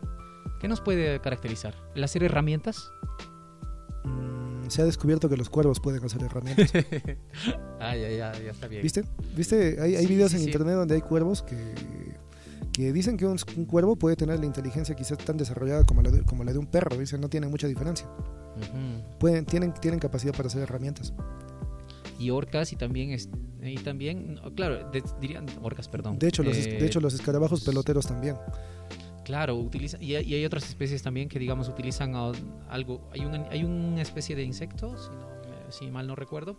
[SPEAKER 1] ¿Qué nos puede caracterizar? ¿Las herramientas?
[SPEAKER 2] Mm, se ha descubierto que los cuervos pueden hacer herramientas.
[SPEAKER 1] ah, ya, ya, ya está bien.
[SPEAKER 2] ¿Viste? ¿Viste? Hay, hay
[SPEAKER 1] Sí,
[SPEAKER 2] videos
[SPEAKER 1] sí,
[SPEAKER 2] en
[SPEAKER 1] sí.
[SPEAKER 2] internet donde hay cuervos que, que dicen que un, un cuervo puede tener la inteligencia quizás tan desarrollada como la de, como la de un perro. Dicen, no tiene mucha diferencia. Pueden, tienen, tienen capacidad para hacer herramientas.
[SPEAKER 1] Y orcas y también, es- y también claro, de- dirían orcas, perdón.
[SPEAKER 2] De hecho, los, es-
[SPEAKER 1] Eh,
[SPEAKER 2] de hecho, los escarabajos peloteros también.
[SPEAKER 1] Claro, utiliza, y, hay, y hay otras especies también que, digamos, utilizan algo. Hay, un, hay una especie de insecto, si, no si mal no recuerdo,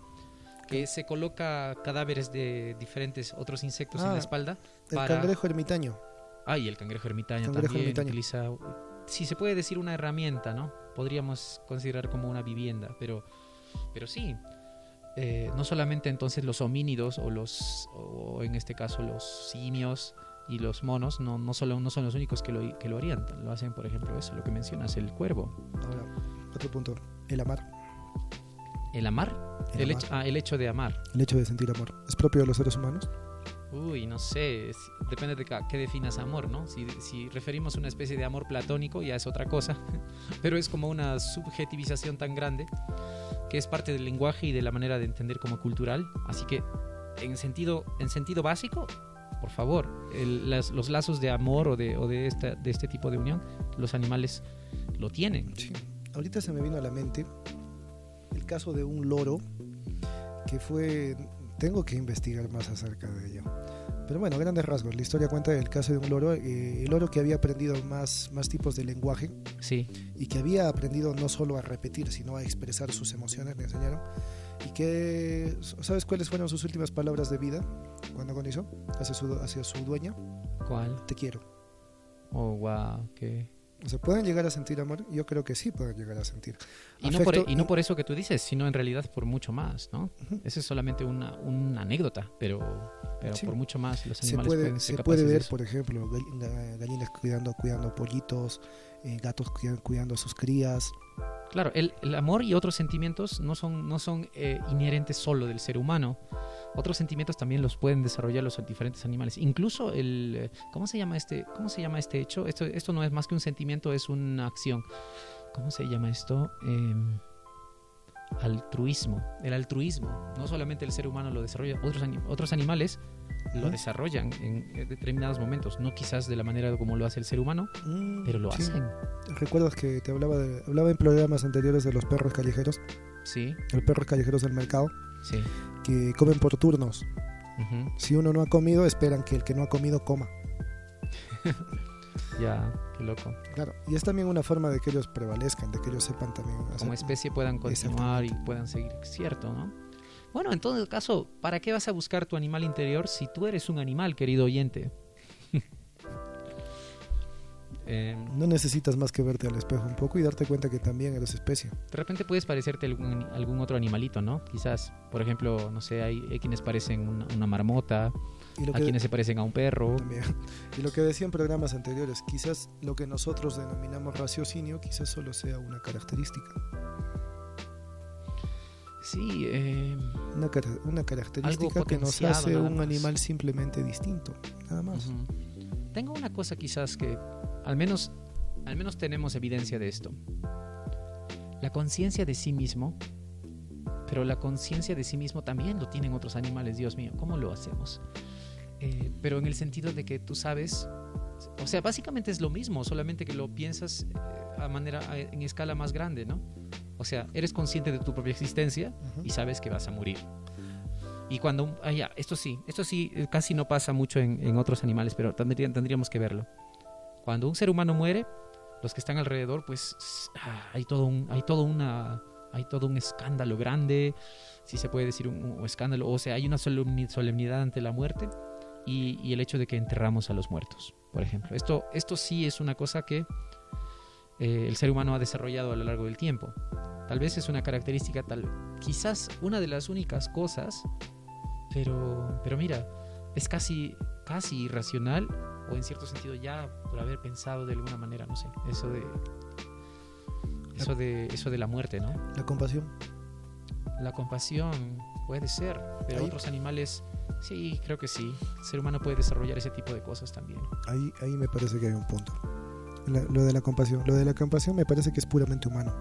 [SPEAKER 1] que se coloca cadáveres de diferentes otros insectos en
[SPEAKER 2] Ah,
[SPEAKER 1] la espalda.
[SPEAKER 2] El
[SPEAKER 1] para-
[SPEAKER 2] cangrejo ermitaño.
[SPEAKER 1] Ah, y el cangrejo ermitaño
[SPEAKER 2] Cangrejo
[SPEAKER 1] también
[SPEAKER 2] ermitaño.
[SPEAKER 1] utiliza. Si se puede decir una herramienta, ¿no? Podríamos considerar como una vivienda, pero, pero sí. Eh, no solamente entonces los homínidos o los, o en este caso los simios y los monos, no, no, solo, no son los únicos que lo, que lo harían. Lo hacen, por ejemplo, eso, lo que mencionas, el cuervo.
[SPEAKER 2] Ahora, otro punto. El amar.
[SPEAKER 1] El amar,
[SPEAKER 2] El
[SPEAKER 1] el,
[SPEAKER 2] amar.
[SPEAKER 1] hecho, ah, el hecho de amar.
[SPEAKER 2] El hecho de sentir amor. ¿Es propio de los seres humanos?
[SPEAKER 1] Uy, no sé, es- depende de qué definas amor, ¿no? Si, si referimos a una especie de amor platónico, ya es otra cosa, pero es como una subjetivización tan grande que es parte del lenguaje y de la manera de entender como cultural. Así que, en sentido, en sentido básico, por favor, el- las- los lazos de amor o, de, o de, esta, de este tipo de unión, los animales lo tienen.
[SPEAKER 2] Sí. Ahorita se me vino a la mente el caso de un loro que fue... Tengo que investigar más acerca de ello. Pero bueno, grandes rasgos. La historia cuenta el caso de un loro. eh, el loro que había aprendido más, más tipos de lenguaje
[SPEAKER 1] Sí,
[SPEAKER 2] y que había aprendido no solo a repetir, sino a expresar sus emociones, le enseñaron. Y que, ¿sabes cuáles fueron sus últimas palabras de vida cuando agonizó? Hacia su, hacia su dueña.
[SPEAKER 1] ¿cuál?
[SPEAKER 2] Te quiero.
[SPEAKER 1] Oh, wow, qué...
[SPEAKER 2] O sea, ¿pueden llegar a sentir amor? Yo creo que sí pueden llegar a sentir.
[SPEAKER 1] Y no, por,
[SPEAKER 2] Afecto
[SPEAKER 1] y no por eso que tú dices, sino en realidad por mucho más, ¿no?
[SPEAKER 2] Ujú.
[SPEAKER 1] Esa es solamente una, una anécdota, pero, pero
[SPEAKER 2] Sí.
[SPEAKER 1] por mucho más los
[SPEAKER 2] se
[SPEAKER 1] animales
[SPEAKER 2] puede,
[SPEAKER 1] pueden ser
[SPEAKER 2] se puede ver, por ejemplo, gall- ga- gallinas cuidando, cuidando pollitos, eh, gatos cuidan- cuidando a sus crías.
[SPEAKER 1] Claro, el, amor y otros sentimientos no son, no son eh, inherentes solo del ser humano. Otros sentimientos también los pueden desarrollar los diferentes animales. Incluso el eh, ¿cómo se llama este cómo se llama este hecho? Esto esto no es más que un sentimiento, es una acción. ¿Cómo se llama esto? Em, altruismo. El altruismo, no solamente el ser humano lo desarrolla, otros otros animales lo desarrollan en determinados momentos, no quizás de la manera como lo hace el ser humano,
[SPEAKER 2] Mm,
[SPEAKER 1] pero lo
[SPEAKER 2] sí.
[SPEAKER 1] hacen.
[SPEAKER 2] ¿Recuerdas que te hablaba, de, hablaba en programas anteriores de los perros callejeros?
[SPEAKER 1] Sí,
[SPEAKER 2] Los perros callejeros del mercado,
[SPEAKER 1] sí.
[SPEAKER 2] que comen por turnos. Si uno no ha comido, esperan que el que no ha comido coma.
[SPEAKER 1] Ya, qué loco.
[SPEAKER 2] Claro, y es también una forma de que ellos prevalezcan, de que ellos sepan también
[SPEAKER 1] como especie puedan continuar y puedan seguir, cierto, ¿no? Bueno, en todo caso, ¿para qué vas a buscar tu animal interior si tú eres un animal, querido oyente? Eh,
[SPEAKER 2] No necesitas más que verte al espejo un poco y darte cuenta que también eres especie.
[SPEAKER 1] de repente puedes parecerte a algún, algún otro animalito, ¿no? Quizás, por ejemplo, no sé, hay, hay quienes parecen una, una marmota,
[SPEAKER 2] Y lo
[SPEAKER 1] hay
[SPEAKER 2] que,
[SPEAKER 1] quienes se parecen a un perro.
[SPEAKER 2] también. Y lo que decía en programas anteriores, quizás lo que nosotros denominamos raciocinio, quizás solo sea una característica.
[SPEAKER 1] Sí, eh,
[SPEAKER 2] Una, cara- una característica que nos hace un animal simplemente distinto. Nada más.
[SPEAKER 1] Tengo una cosa quizás que al menos, al menos tenemos evidencia de esto. La conciencia de sí mismo, pero la conciencia de sí mismo también lo tienen otros animales, Dios mío, ¿cómo lo hacemos? Eh, pero en el sentido de que tú sabes O sea, básicamente es lo mismo, solamente que lo piensas eh, a manera, a- en escala más grande, ¿no? O sea, eres consciente de tu propia existencia
[SPEAKER 2] Ujú.
[SPEAKER 1] y sabes que vas a morir. Y cuando, ah, ya, esto sí, esto sí eh, casi no pasa mucho en, en otros animales, pero tendría- tendríamos que verlo. Cuando un ser humano muere, los que están alrededor, pues ah, hay todo un, hay todo una, hay todo un escándalo grande, si se puede decir un, un escándalo, o sea, hay una solemni- solemnidad ante la muerte y, y el hecho de que enterramos a los muertos, por ejemplo. Esto, esto sí es una cosa que eh, el ser humano ha desarrollado a lo largo del tiempo. Tal vez es una característica, tal, quizás una de las únicas cosas, pero, pero mira, es casi, casi irracional o en cierto sentido ya por haber pensado de alguna manera, no sé, eso de, eso de, eso de la muerte, ¿no?
[SPEAKER 2] La compasión.
[SPEAKER 1] La compasión puede ser, pero
[SPEAKER 2] Ahí-
[SPEAKER 1] otros animales, sí, creo que sí. El ser humano puede desarrollar ese tipo de cosas también.
[SPEAKER 2] Ahí, ahí me parece que hay un punto. La- lo de la compasión. Lo de la compasión me parece que es puramente humano.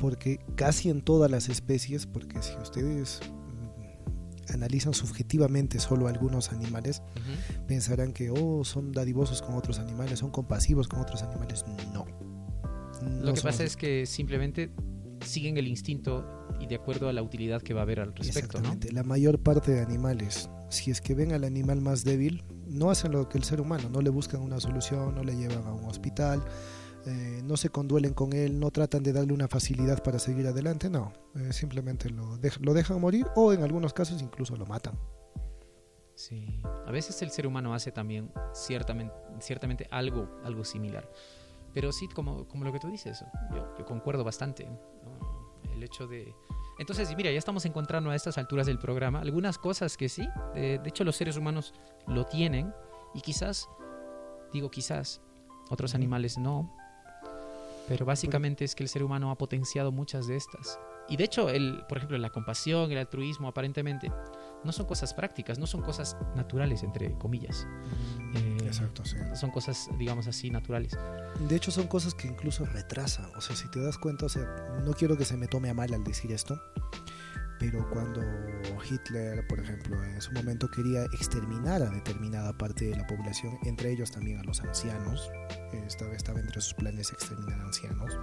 [SPEAKER 2] Porque casi en todas las especies, porque si ustedes mm, analizan subjetivamente solo algunos animales, pensarán que oh, son dadivosos con otros animales, son compasivos con otros animales. No.
[SPEAKER 1] Lo que pasa es que simplemente siguen el instinto y de acuerdo a la utilidad que va a haber al respecto, ¿no?
[SPEAKER 2] Exactamente. La mayor parte de animales, si es que ven al animal más débil, no hacen lo que el ser humano, no le buscan una solución, no le llevan a un hospital, eh, no se conduelen con él, no tratan de darle una facilidad para seguir adelante, no, eh, simplemente lo, dej- lo dejan morir o en algunos casos incluso lo matan.
[SPEAKER 1] Sí. A veces el ser humano hace también ciertamente, ciertamente algo, algo similar. Pero sí, como, como lo que tú dices, yo, yo concuerdo bastante. ¿no? El hecho de... Entonces, mira, ya estamos encontrando a estas alturas del programa algunas cosas que sí, de, de hecho los seres humanos lo tienen y quizás, digo quizás, otros animales no. Pero básicamente es que el ser humano ha potenciado muchas de estas. Y de hecho, el, por ejemplo, la compasión, el altruismo, aparentemente, no son cosas prácticas, no son cosas naturales, entre comillas. Eh,
[SPEAKER 2] Exacto, sí.
[SPEAKER 1] Son cosas, digamos así, naturales.
[SPEAKER 2] De hecho son cosas que incluso retrasan, o sea, si te das cuenta, o sea, no quiero que se me tome a mal al decir esto, pero cuando Hitler, por ejemplo, en su momento quería exterminar a determinada parte de la población, entre ellos también a los ancianos, estaba, estaba entre sus planes exterminar ancianos,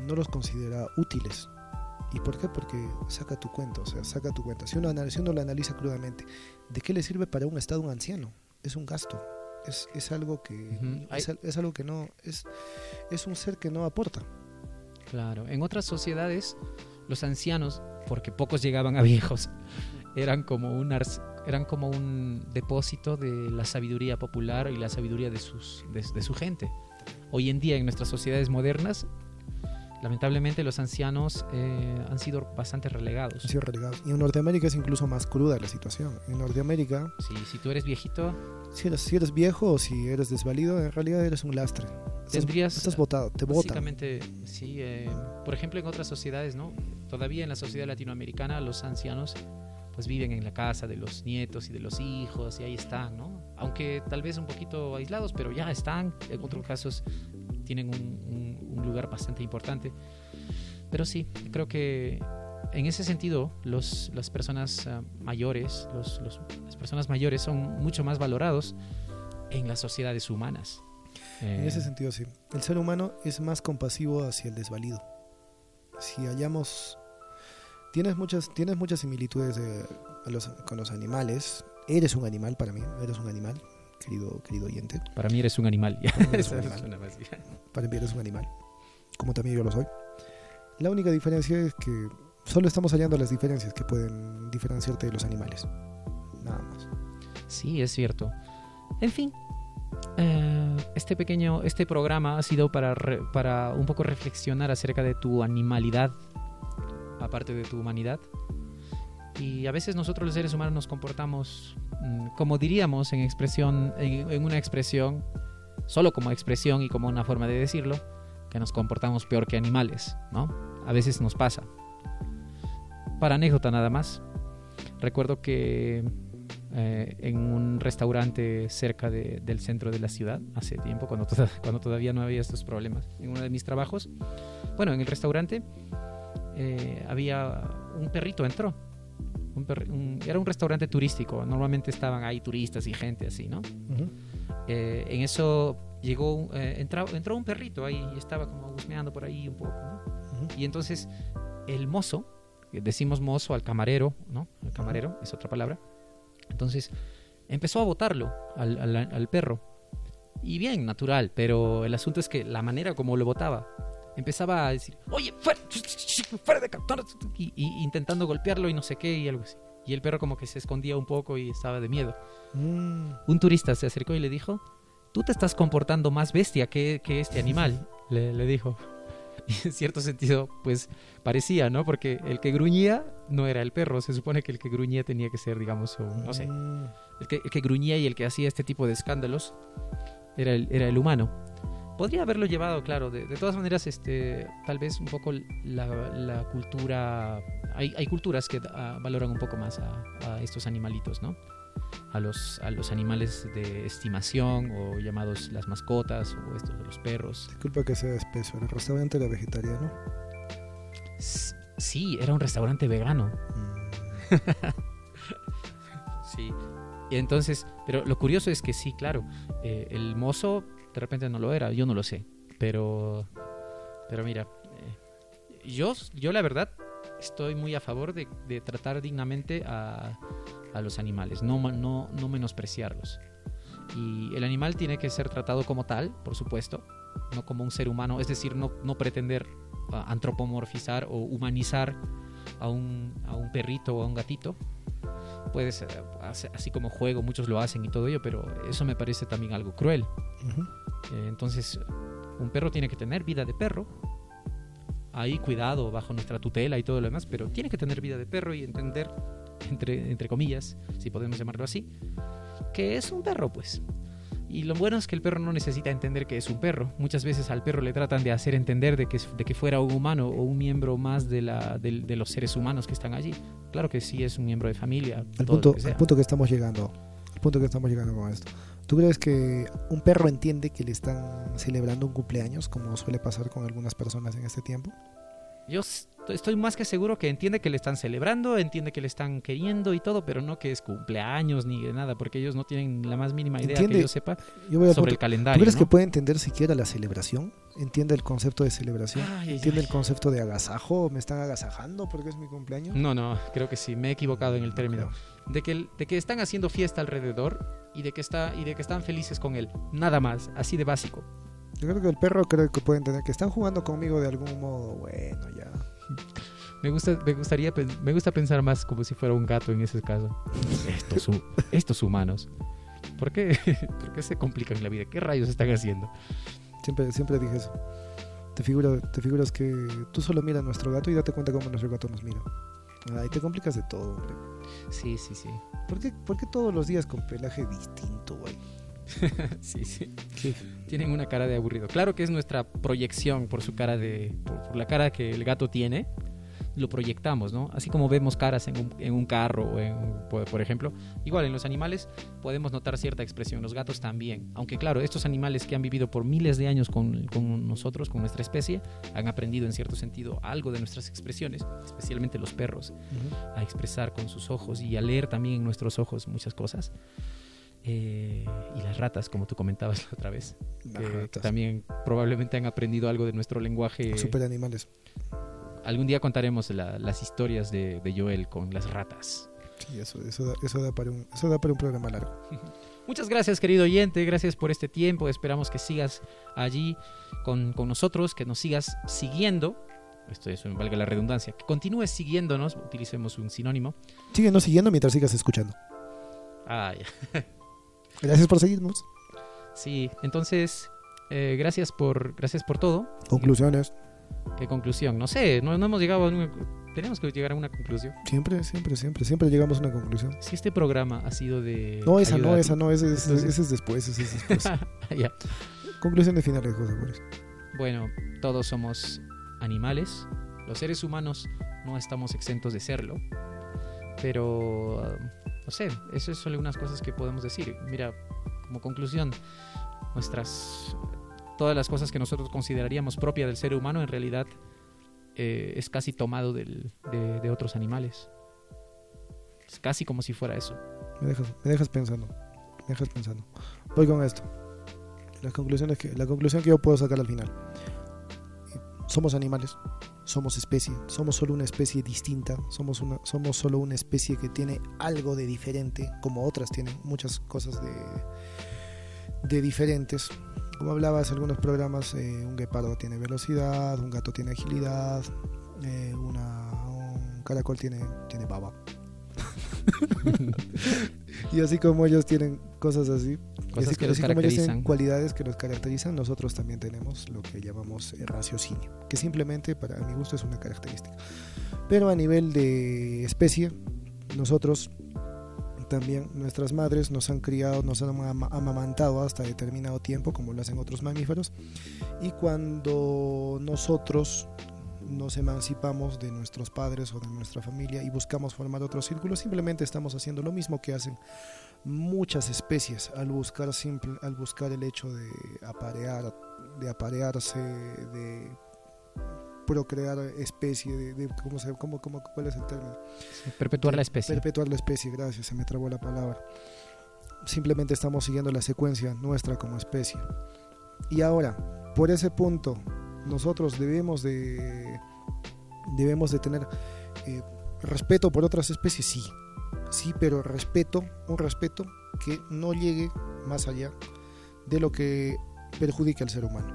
[SPEAKER 2] no los considera útiles. ¿Y por qué? Porque saca tu cuenta, o sea, saca tu cuenta. Si uno, anal- si uno lo analiza crudamente, ¿de qué le sirve para un Estado un anciano? Es un gasto. Es, es algo que es algo que no es es un ser que no aporta
[SPEAKER 1] Claro. En otras sociedades, los ancianos, porque pocos llegaban a viejos, eran como un, eran como un depósito de la sabiduría popular y la sabiduría de, sus, de, de su gente. Hoy en día, en nuestras sociedades modernas, lamentablemente los ancianos eh, han sido bastante relegados.
[SPEAKER 2] han sido relegados y en Norteamérica es incluso más cruda la situación en Norteamérica
[SPEAKER 1] Sí, si tú eres viejito,
[SPEAKER 2] si eres si eres viejo o si eres desvalido en realidad eres un lastre
[SPEAKER 1] Tendrías,
[SPEAKER 2] estás botado te botan
[SPEAKER 1] Básicamente, sí. eh, por ejemplo, en otras sociedades, ¿no? Todavía en la sociedad latinoamericana, los ancianos pues viven en la casa de los nietos y de los hijos y ahí están, ¿no? Aunque tal vez un poquito aislados, pero ya están. En otros casos tienen un, un- un lugar bastante importante. Pero sí, creo que en ese sentido, los, las personas ah, mayores, los- los- las personas mayores son mucho más valorados en las sociedades humanas.
[SPEAKER 2] en
[SPEAKER 1] Eh,
[SPEAKER 2] ese sentido sí el ser humano es más compasivo hacia el desvalido si hallamos tienes muchas tienes muchas similitudes de- a los- con los animales eres un animal para mí eres un animal querido querido oyente
[SPEAKER 1] Para mí eres un animal.
[SPEAKER 2] Para mí eres un animal. para mí eres un animal, como también yo lo soy. La única diferencia es que solo estamos hallando las diferencias que pueden diferenciarte de los animales. Nada más.
[SPEAKER 1] Sí, es cierto. En fin, eh, este pequeño, este programa ha sido para, re- para un poco reflexionar acerca de tu animalidad, aparte de tu humanidad. Y a veces nosotros los seres humanos nos comportamos, mm, como diríamos en expresión, en, una expresión, solo como expresión y como una forma de decirlo, que nos comportamos peor que animales, ¿no? A veces nos pasa. Para anécdota nada más, recuerdo que eh, en un restaurante cerca de- del centro de la ciudad hace tiempo, cuando, cuando todavía no había estos problemas. En uno de mis trabajos, bueno, en el restaurante eh, había un perrito, entró. Un era un restaurante turístico, normalmente estaban ahí turistas y gente así, ¿no? eh, en eso llegó, eh, entró, entró un perrito ahí y estaba como husmeando por ahí un poco, ¿no? Y entonces el mozo, decimos mozo al camarero, ¿no? El camarero es otra palabra. Entonces empezó a botarlo al, al- al perro. Y bien, natural, pero el asunto es que la manera como lo botaba, empezaba a decir, oye, fuera, fuera de acá", y, y intentando golpearlo y no sé qué y algo así. Y el perro como que se escondía un poco y estaba de miedo.
[SPEAKER 2] Mm,
[SPEAKER 1] Un turista se acercó y le dijo, tú te estás comportando más bestia que, que este animal, le, le dijo. Y en cierto sentido, pues parecía, ¿no? Porque el que gruñía no era el perro, se supone que el que gruñía tenía que ser, digamos, un- no sé,
[SPEAKER 2] mm,
[SPEAKER 1] el que, el que gruñía y el que hacía este tipo de escándalos era el, era el humano. Podría haberlo llevado, claro, de, de todas maneras, este, tal vez un poco la, la cultura, hay, hay culturas que ah, valoran un poco más a, a estos animalitos, ¿no? A los, a los animales de estimación o llamados las mascotas o estos de los perros.
[SPEAKER 2] Disculpa que sea espeso. El restaurante era vegetariano.
[SPEAKER 1] Sí, era un restaurante vegano.
[SPEAKER 2] Mm,
[SPEAKER 1] Sí. Entonces, pero lo curioso es que sí, claro, eh, el mozo de repente no lo era, yo no lo sé, pero, pero mira, eh, yo, yo la verdad estoy muy a favor de, tratar dignamente a, los animales, no, no, no menospreciarlos. Y el animal tiene que ser tratado como tal, por supuesto, no como un ser humano, es decir, no, no pretender ah, antropomorfizar o humanizar a un, a un perrito o a un gatito, puede ser hace- así como juego, muchos lo hacen y todo ello, pero eso me parece también algo cruel. Eh, entonces, un perro tiene que tener vida de perro, ahí cuidado, bajo nuestra tutela y todo lo demás, pero tiene que tener vida de perro y entender, entre, entre comillas, si podemos llamarlo así, que es un perro, pues. Y lo bueno es que el perro no necesita entender que es un perro. Muchas veces al perro le tratan de hacer entender de que, de que fuera un humano o un miembro más de, la, del- de los seres humanos que están allí. Claro que sí es un miembro de familia. Lo
[SPEAKER 2] punto, al punto que estamos llegando. Al punto que estamos llegando con esto. ¿Tú crees que un perro entiende que le están celebrando un cumpleaños, como suele pasar con algunas personas en este tiempo?
[SPEAKER 1] Yo estoy más que seguro que entiende que le están celebrando, entiende que le están queriendo y todo, pero no que es cumpleaños ni de nada, porque ellos no tienen la más mínima idea
[SPEAKER 2] Entiende
[SPEAKER 1] que yo sepa
[SPEAKER 2] Yo voy al
[SPEAKER 1] sobre el calendario.
[SPEAKER 2] ¿Tú crees
[SPEAKER 1] ¿no?
[SPEAKER 2] que puede entender siquiera la celebración? ¿Entiende el concepto de celebración?
[SPEAKER 1] Ay,
[SPEAKER 2] ¿Entiende
[SPEAKER 1] ay.
[SPEAKER 2] el concepto de agasajo? ¿Me están agasajando porque es mi cumpleaños?
[SPEAKER 1] No, no, creo que sí, me he equivocado en el término. De que, de que están haciendo fiesta alrededor y de, que está, y de que están felices con él. Nada más, así de básico.
[SPEAKER 2] Yo creo que el perro creo que puede entender que están jugando conmigo de algún modo. Bueno, ya.
[SPEAKER 1] Me gusta, me gustaría, me gusta pensar más como si fuera un gato en ese caso. Estos, estos humanos. ¿Por qué, ¿Por qué se complican la vida? ¿Qué rayos están haciendo?
[SPEAKER 2] Siempre, siempre dije eso. Te, figura, te figuras que tú solo miras a nuestro gato y date cuenta cómo nuestro gato nos mira. Ay, te complicas de todo, hombre.
[SPEAKER 1] Sí, sí, sí.
[SPEAKER 2] ¿Por qué, por qué todos los días con pelaje distinto, güey?
[SPEAKER 1] sí, sí.
[SPEAKER 2] ¿Qué?
[SPEAKER 1] Tienen una cara de aburrido. Claro que es nuestra proyección por su cara de. por, por la cara que el gato tiene. Lo proyectamos, ¿no? Así como vemos caras en un, en un carro o en, por, ejemplo. Igual en los animales podemos notar cierta expresión. Los gatos también. Aunque claro, estos animales que han vivido por miles de años con, con nosotros, con nuestra especie, han aprendido en cierto sentido algo de nuestras expresiones, especialmente los perros
[SPEAKER 2] Ujú.
[SPEAKER 1] a expresar con sus ojos y a leer también en nuestros ojos muchas cosas. Eh, y las ratas, como tú comentabas la otra vez, que, que también probablemente han aprendido algo de nuestro lenguaje.
[SPEAKER 2] Super animales.
[SPEAKER 1] Algún día contaremos la- las historias de, de Joel con las ratas.
[SPEAKER 2] Sí, eso, eso, da, eso, da para un, eso da para un programa largo.
[SPEAKER 1] Muchas gracias, querido oyente. Gracias por este tiempo. Esperamos que sigas allí con, con nosotros, que nos sigas siguiendo. Esto es, valga la redundancia. Que continúes siguiéndonos. Utilicemos un sinónimo.
[SPEAKER 2] Síguenos siguiendo mientras sigas escuchando.
[SPEAKER 1] Ah, ya.
[SPEAKER 2] Gracias por seguirnos.
[SPEAKER 1] Sí, entonces, eh, gracias, por, gracias por todo.
[SPEAKER 2] Conclusiones.
[SPEAKER 1] ¿Qué conclusión? No sé, no, no hemos llegado a una... Tenemos que llegar a una conclusión.
[SPEAKER 2] Siempre, siempre, siempre, siempre llegamos a una conclusión.
[SPEAKER 1] Si este programa ha sido de...
[SPEAKER 2] No, esa no, esa no, ese, ese- ese es después, ese es después.
[SPEAKER 1] Ya.
[SPEAKER 2] Conclusiones finales, José Boris.
[SPEAKER 1] Bueno, todos somos animales. Los seres humanos no estamos exentos de serlo. Pero, ah, no sé, eso es solo unas cosas que podemos decir. Mira, como conclusión, nuestras... Todas las cosas que nosotros consideraríamos propia del ser humano en realidad eh, es casi tomado de, otros animales. Es casi como si fuera eso.
[SPEAKER 2] Me dejas, me dejas pensando. me dejas pensando. Voy con esto. Las conclusiones que, la conclusión que yo puedo sacar al final. Somos animales, somos especie, somos solo una especie distinta, somos, una, somos solo una especie que tiene algo de diferente, como otras tienen muchas cosas de, de diferentes. Como hablabas en algunos programas, eh, un guepardo tiene velocidad, un gato tiene agilidad, eh, una, un caracol tiene, tiene baba. y así como ellos tienen cosas así,
[SPEAKER 1] Cosas
[SPEAKER 2] así,
[SPEAKER 1] que
[SPEAKER 2] así como ellos tienen cualidades que los caracterizan, nosotros también tenemos lo que llamamos eh, raciocinio, que simplemente para mi gusto es una característica. Pero a nivel de especie, nosotros también nuestras madres nos han criado, nos han ama- amamantado hasta determinado tiempo, como lo hacen otros mamíferos, y cuando nosotros nos emancipamos de nuestros padres o de nuestra familia y buscamos formar otro círculo, simplemente estamos haciendo lo mismo que hacen muchas especies al buscar simple, al buscar el hecho de aparear, de aparearse, de procrear especie, de, de- ¿cómo se, cómo, cómo, cuál es el término?
[SPEAKER 1] Perpetuar la especie.
[SPEAKER 2] Perpetuar la especie, gracias, se me trabó la palabra. Simplemente estamos siguiendo la secuencia nuestra como especie. Y ahora, por ese punto, nosotros debemos de, debemos de tener eh, respeto por otras especies, sí. Sí, pero respeto, un respeto que no llegue más allá de lo que perjudique al ser humano.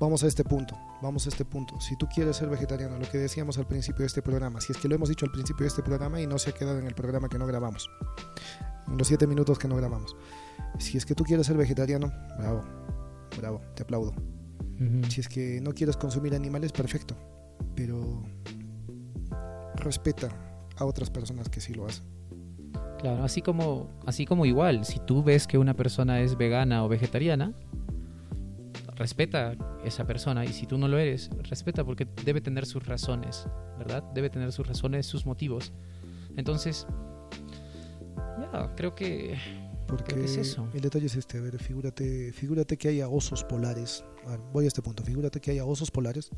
[SPEAKER 2] Vamos a este punto, vamos a este punto. Si tú quieres ser vegetariano, lo que decíamos al principio de este programa, si es que lo hemos dicho al principio de este programa y no se ha quedado en el programa que no grabamos, en los siete minutos que no grabamos. Si es que tú quieres ser vegetariano, bravo, bravo, te aplaudo. Si es que no quieres consumir animales, perfecto, pero respeta a otras personas que sí lo hacen.
[SPEAKER 1] Claro, así como, así como igual, si tú ves que una persona es vegana o vegetariana, respeta esa persona y si tú no lo eres, respeta porque debe tener sus razones, ¿verdad? Debe tener sus razones, sus motivos. Entonces, ya, creo que
[SPEAKER 2] Porque
[SPEAKER 1] Creo que es eso.
[SPEAKER 2] el detalle es este, a ver, figúrate, figúrate que haya osos polares, a ver, voy a este punto, figúrate que haya osos polares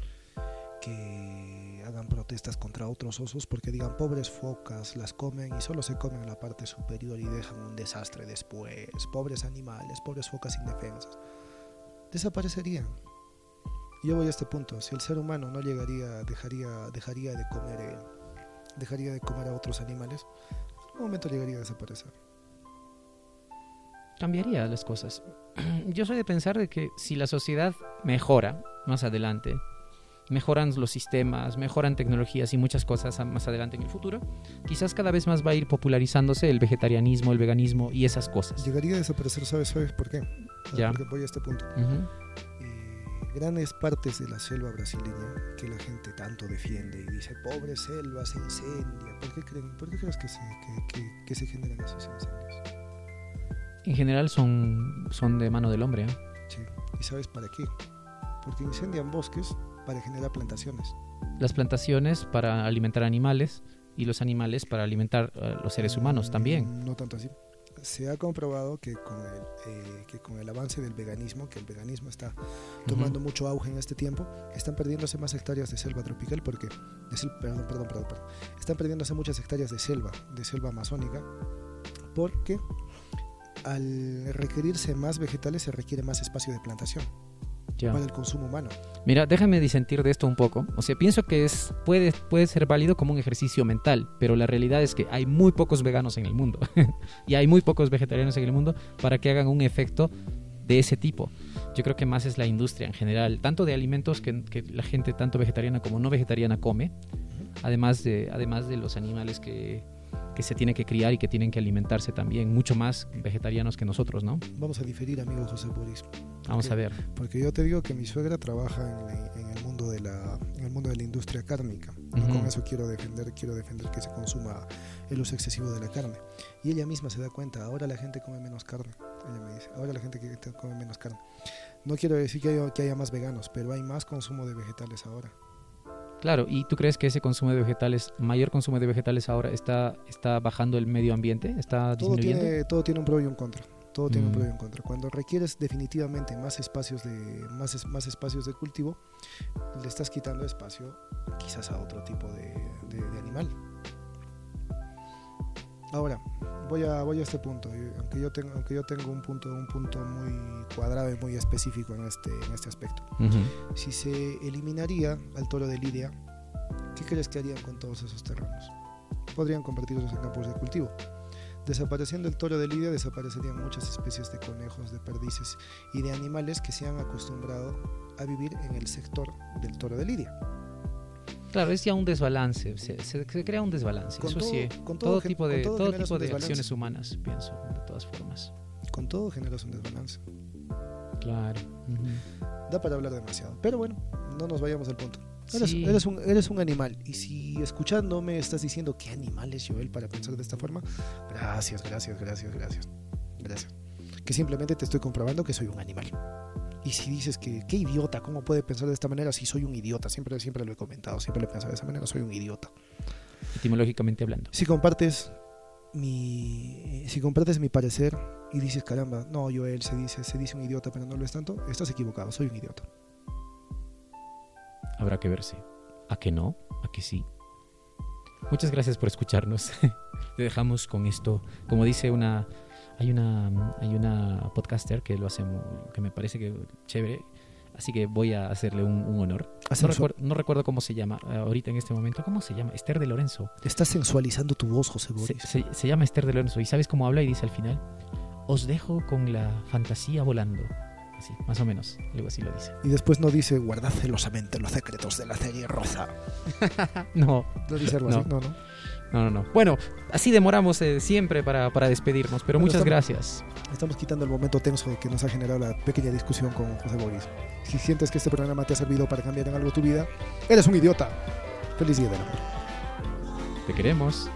[SPEAKER 2] que hagan protestas contra otros osos porque digan pobres focas, las comen y solo se comen la parte superior y dejan un desastre después, pobres animales, pobres focas indefensas, desaparecerían. Yo voy a este punto, si el ser humano no llegaría, dejaría, dejaría de comer, eh, dejaría de comer a otros animales, en algún momento llegaría a desaparecer.
[SPEAKER 1] cambiaría las cosas. Yo soy de pensar de que si la sociedad mejora más adelante, mejoran los sistemas, mejoran tecnologías y muchas cosas más adelante en el futuro, quizás cada vez más va a ir popularizándose el vegetarianismo, el veganismo y esas cosas.
[SPEAKER 2] Llegaría a desaparecer, ¿sabes, ¿Sabes por qué?
[SPEAKER 1] Ya.
[SPEAKER 2] Porque voy a este punto. Eh, grandes partes de la selva brasileña que la gente tanto defiende y dice, pobre selva, se incendia. ¿Por qué, creen, por qué crees que se, que, que- que se generan esos incendios?
[SPEAKER 1] En general son, son de mano del hombre. ¿eh?
[SPEAKER 2] Sí. ¿Y sabes para qué? Porque incendian bosques para generar plantaciones.
[SPEAKER 1] Las plantaciones para alimentar animales y los animales para alimentar a los seres humanos también.
[SPEAKER 2] Mm, No tanto así. Se ha comprobado que con, el, eh, que con el avance del veganismo, que el veganismo está tomando mucho auge en este tiempo, están perdiéndose más hectáreas de selva tropical porque, de perdón, perdón, perdón, perdón, están perdiéndose muchas hectáreas de selva, de selva amazónica, porque al requerirse más vegetales se requiere más espacio de plantación
[SPEAKER 1] Ya.
[SPEAKER 2] para el consumo humano.
[SPEAKER 1] Mira, déjame disentir de esto un poco. O sea, pienso que es puede, puede ser válido como un ejercicio mental, pero la realidad es que hay muy pocos veganos en el mundo y hay muy pocos vegetarianos en el mundo para que hagan un efecto de ese tipo. Yo creo que más es la industria en general, tanto de alimentos que, que la gente tanto vegetariana como no vegetariana come, además de, además de los animales que, que se tienen que criar y que tienen que alimentarse también, mucho más vegetarianos que nosotros, ¿no?
[SPEAKER 2] Vamos a diferir, amigo José Boris,
[SPEAKER 1] Vamos
[SPEAKER 2] Ok.
[SPEAKER 1] a ver.
[SPEAKER 2] porque yo te digo que mi suegra trabaja en, en el mundo de la en el mundo de la industria cárnica. No
[SPEAKER 1] Ujú.
[SPEAKER 2] con eso quiero defender quiero defender que se consuma el uso excesivo de la carne. Y ella misma se da cuenta, ahora la gente come menos carne. Ella me dice, ahora la gente come menos carne. No quiero decir que haya, que haya más veganos, pero hay más consumo de vegetales ahora.
[SPEAKER 1] Claro, ¿y tú crees que ese consumo de vegetales, mayor consumo de vegetales ahora está, está bajando el medio ambiente? ¿Está
[SPEAKER 2] Todo
[SPEAKER 1] disminuyendo?
[SPEAKER 2] tiene, todo tiene un pro y un contra. Todo tiene un
[SPEAKER 1] Mm.
[SPEAKER 2] pro y un contra. Cuando requieres definitivamente más espacios de más, es- más espacios de cultivo, le estás quitando espacio quizás a otro tipo de, de- de animal. Ahora, voy a, voy a este punto, aunque yo, tengo, aunque yo tengo un punto, un punto muy cuadrado y muy específico en este, en este aspecto. Si se eliminaría al toro de Lidia, ¿qué crees que harían con todos esos terrenos? Podrían convertirlos en campos de cultivo. Desapareciendo el toro de Lidia, desaparecerían muchas especies de conejos, de perdices y de animales que se han acostumbrado a vivir en el sector del toro de Lidia.
[SPEAKER 1] Claro, es ya un desbalance, se, se- se crea un desbalance,
[SPEAKER 2] Con
[SPEAKER 1] eso
[SPEAKER 2] todo-
[SPEAKER 1] sí.
[SPEAKER 2] con todo
[SPEAKER 1] todo, tipo de,
[SPEAKER 2] todo
[SPEAKER 1] todo tipo de acciones humanas, pienso, de todas formas.
[SPEAKER 2] Con todo generas un desbalance.
[SPEAKER 1] Claro. ujú.
[SPEAKER 2] Da para hablar demasiado. Pero bueno, no nos vayamos al punto. Eres,
[SPEAKER 1] Sí.
[SPEAKER 2] eres un, eres un animal. Y si escuchándome estás diciendo qué animal es Joel para pensar de esta forma, gracias, gracias, gracias, gracias. Gracias. Que simplemente te estoy comprobando que soy un animal. Y si dices que qué idiota, ¿cómo puede pensar de esta manera? Si soy un idiota, siempre, siempre lo he comentado, siempre lo he pensado de esa manera, soy un idiota.
[SPEAKER 1] Etimológicamente hablando.
[SPEAKER 2] Si compartes mi si compartes mi parecer y dices caramba, no, Joel se dice, se dice un idiota, pero no lo es tanto, estás equivocado, soy un idiota.
[SPEAKER 1] Habrá que verse. ¿A que no? ¿A que sí? Muchas gracias por escucharnos. Te dejamos con esto. Como dice una. Hay una. Hay una podcaster que lo hace que me parece que chévere. Así que voy a hacerle un, un honor. No, recuer- no recuerdo cómo se llama eh, ahorita en este momento. ¿Cómo se llama? Esther de Lorenzo.
[SPEAKER 2] estás sensualizando tu voz, José
[SPEAKER 1] Se,
[SPEAKER 2] Boris.
[SPEAKER 1] se- se llama Esther de Lorenzo. ¿Y sabes cómo habla? Y dice al final: Os dejo con la fantasía volando. Así, más o menos. Algo así lo dice.
[SPEAKER 2] Y después no dice guardad celosamente los secretos de la serie rosa.
[SPEAKER 1] No,
[SPEAKER 2] No dice algo
[SPEAKER 1] No.
[SPEAKER 2] así, no, no.
[SPEAKER 1] No, no, no. Bueno, así demoramos eh, siempre para, para despedirnos, pero
[SPEAKER 2] Bueno,
[SPEAKER 1] muchas
[SPEAKER 2] estamos-
[SPEAKER 1] gracias.
[SPEAKER 2] Estamos quitando el momento tenso que nos ha generado la pequeña discusión con José Boris. Si sientes que este programa te ha servido para cambiar en algo tu vida, eres un idiota. Feliz día del amor.
[SPEAKER 1] Te queremos.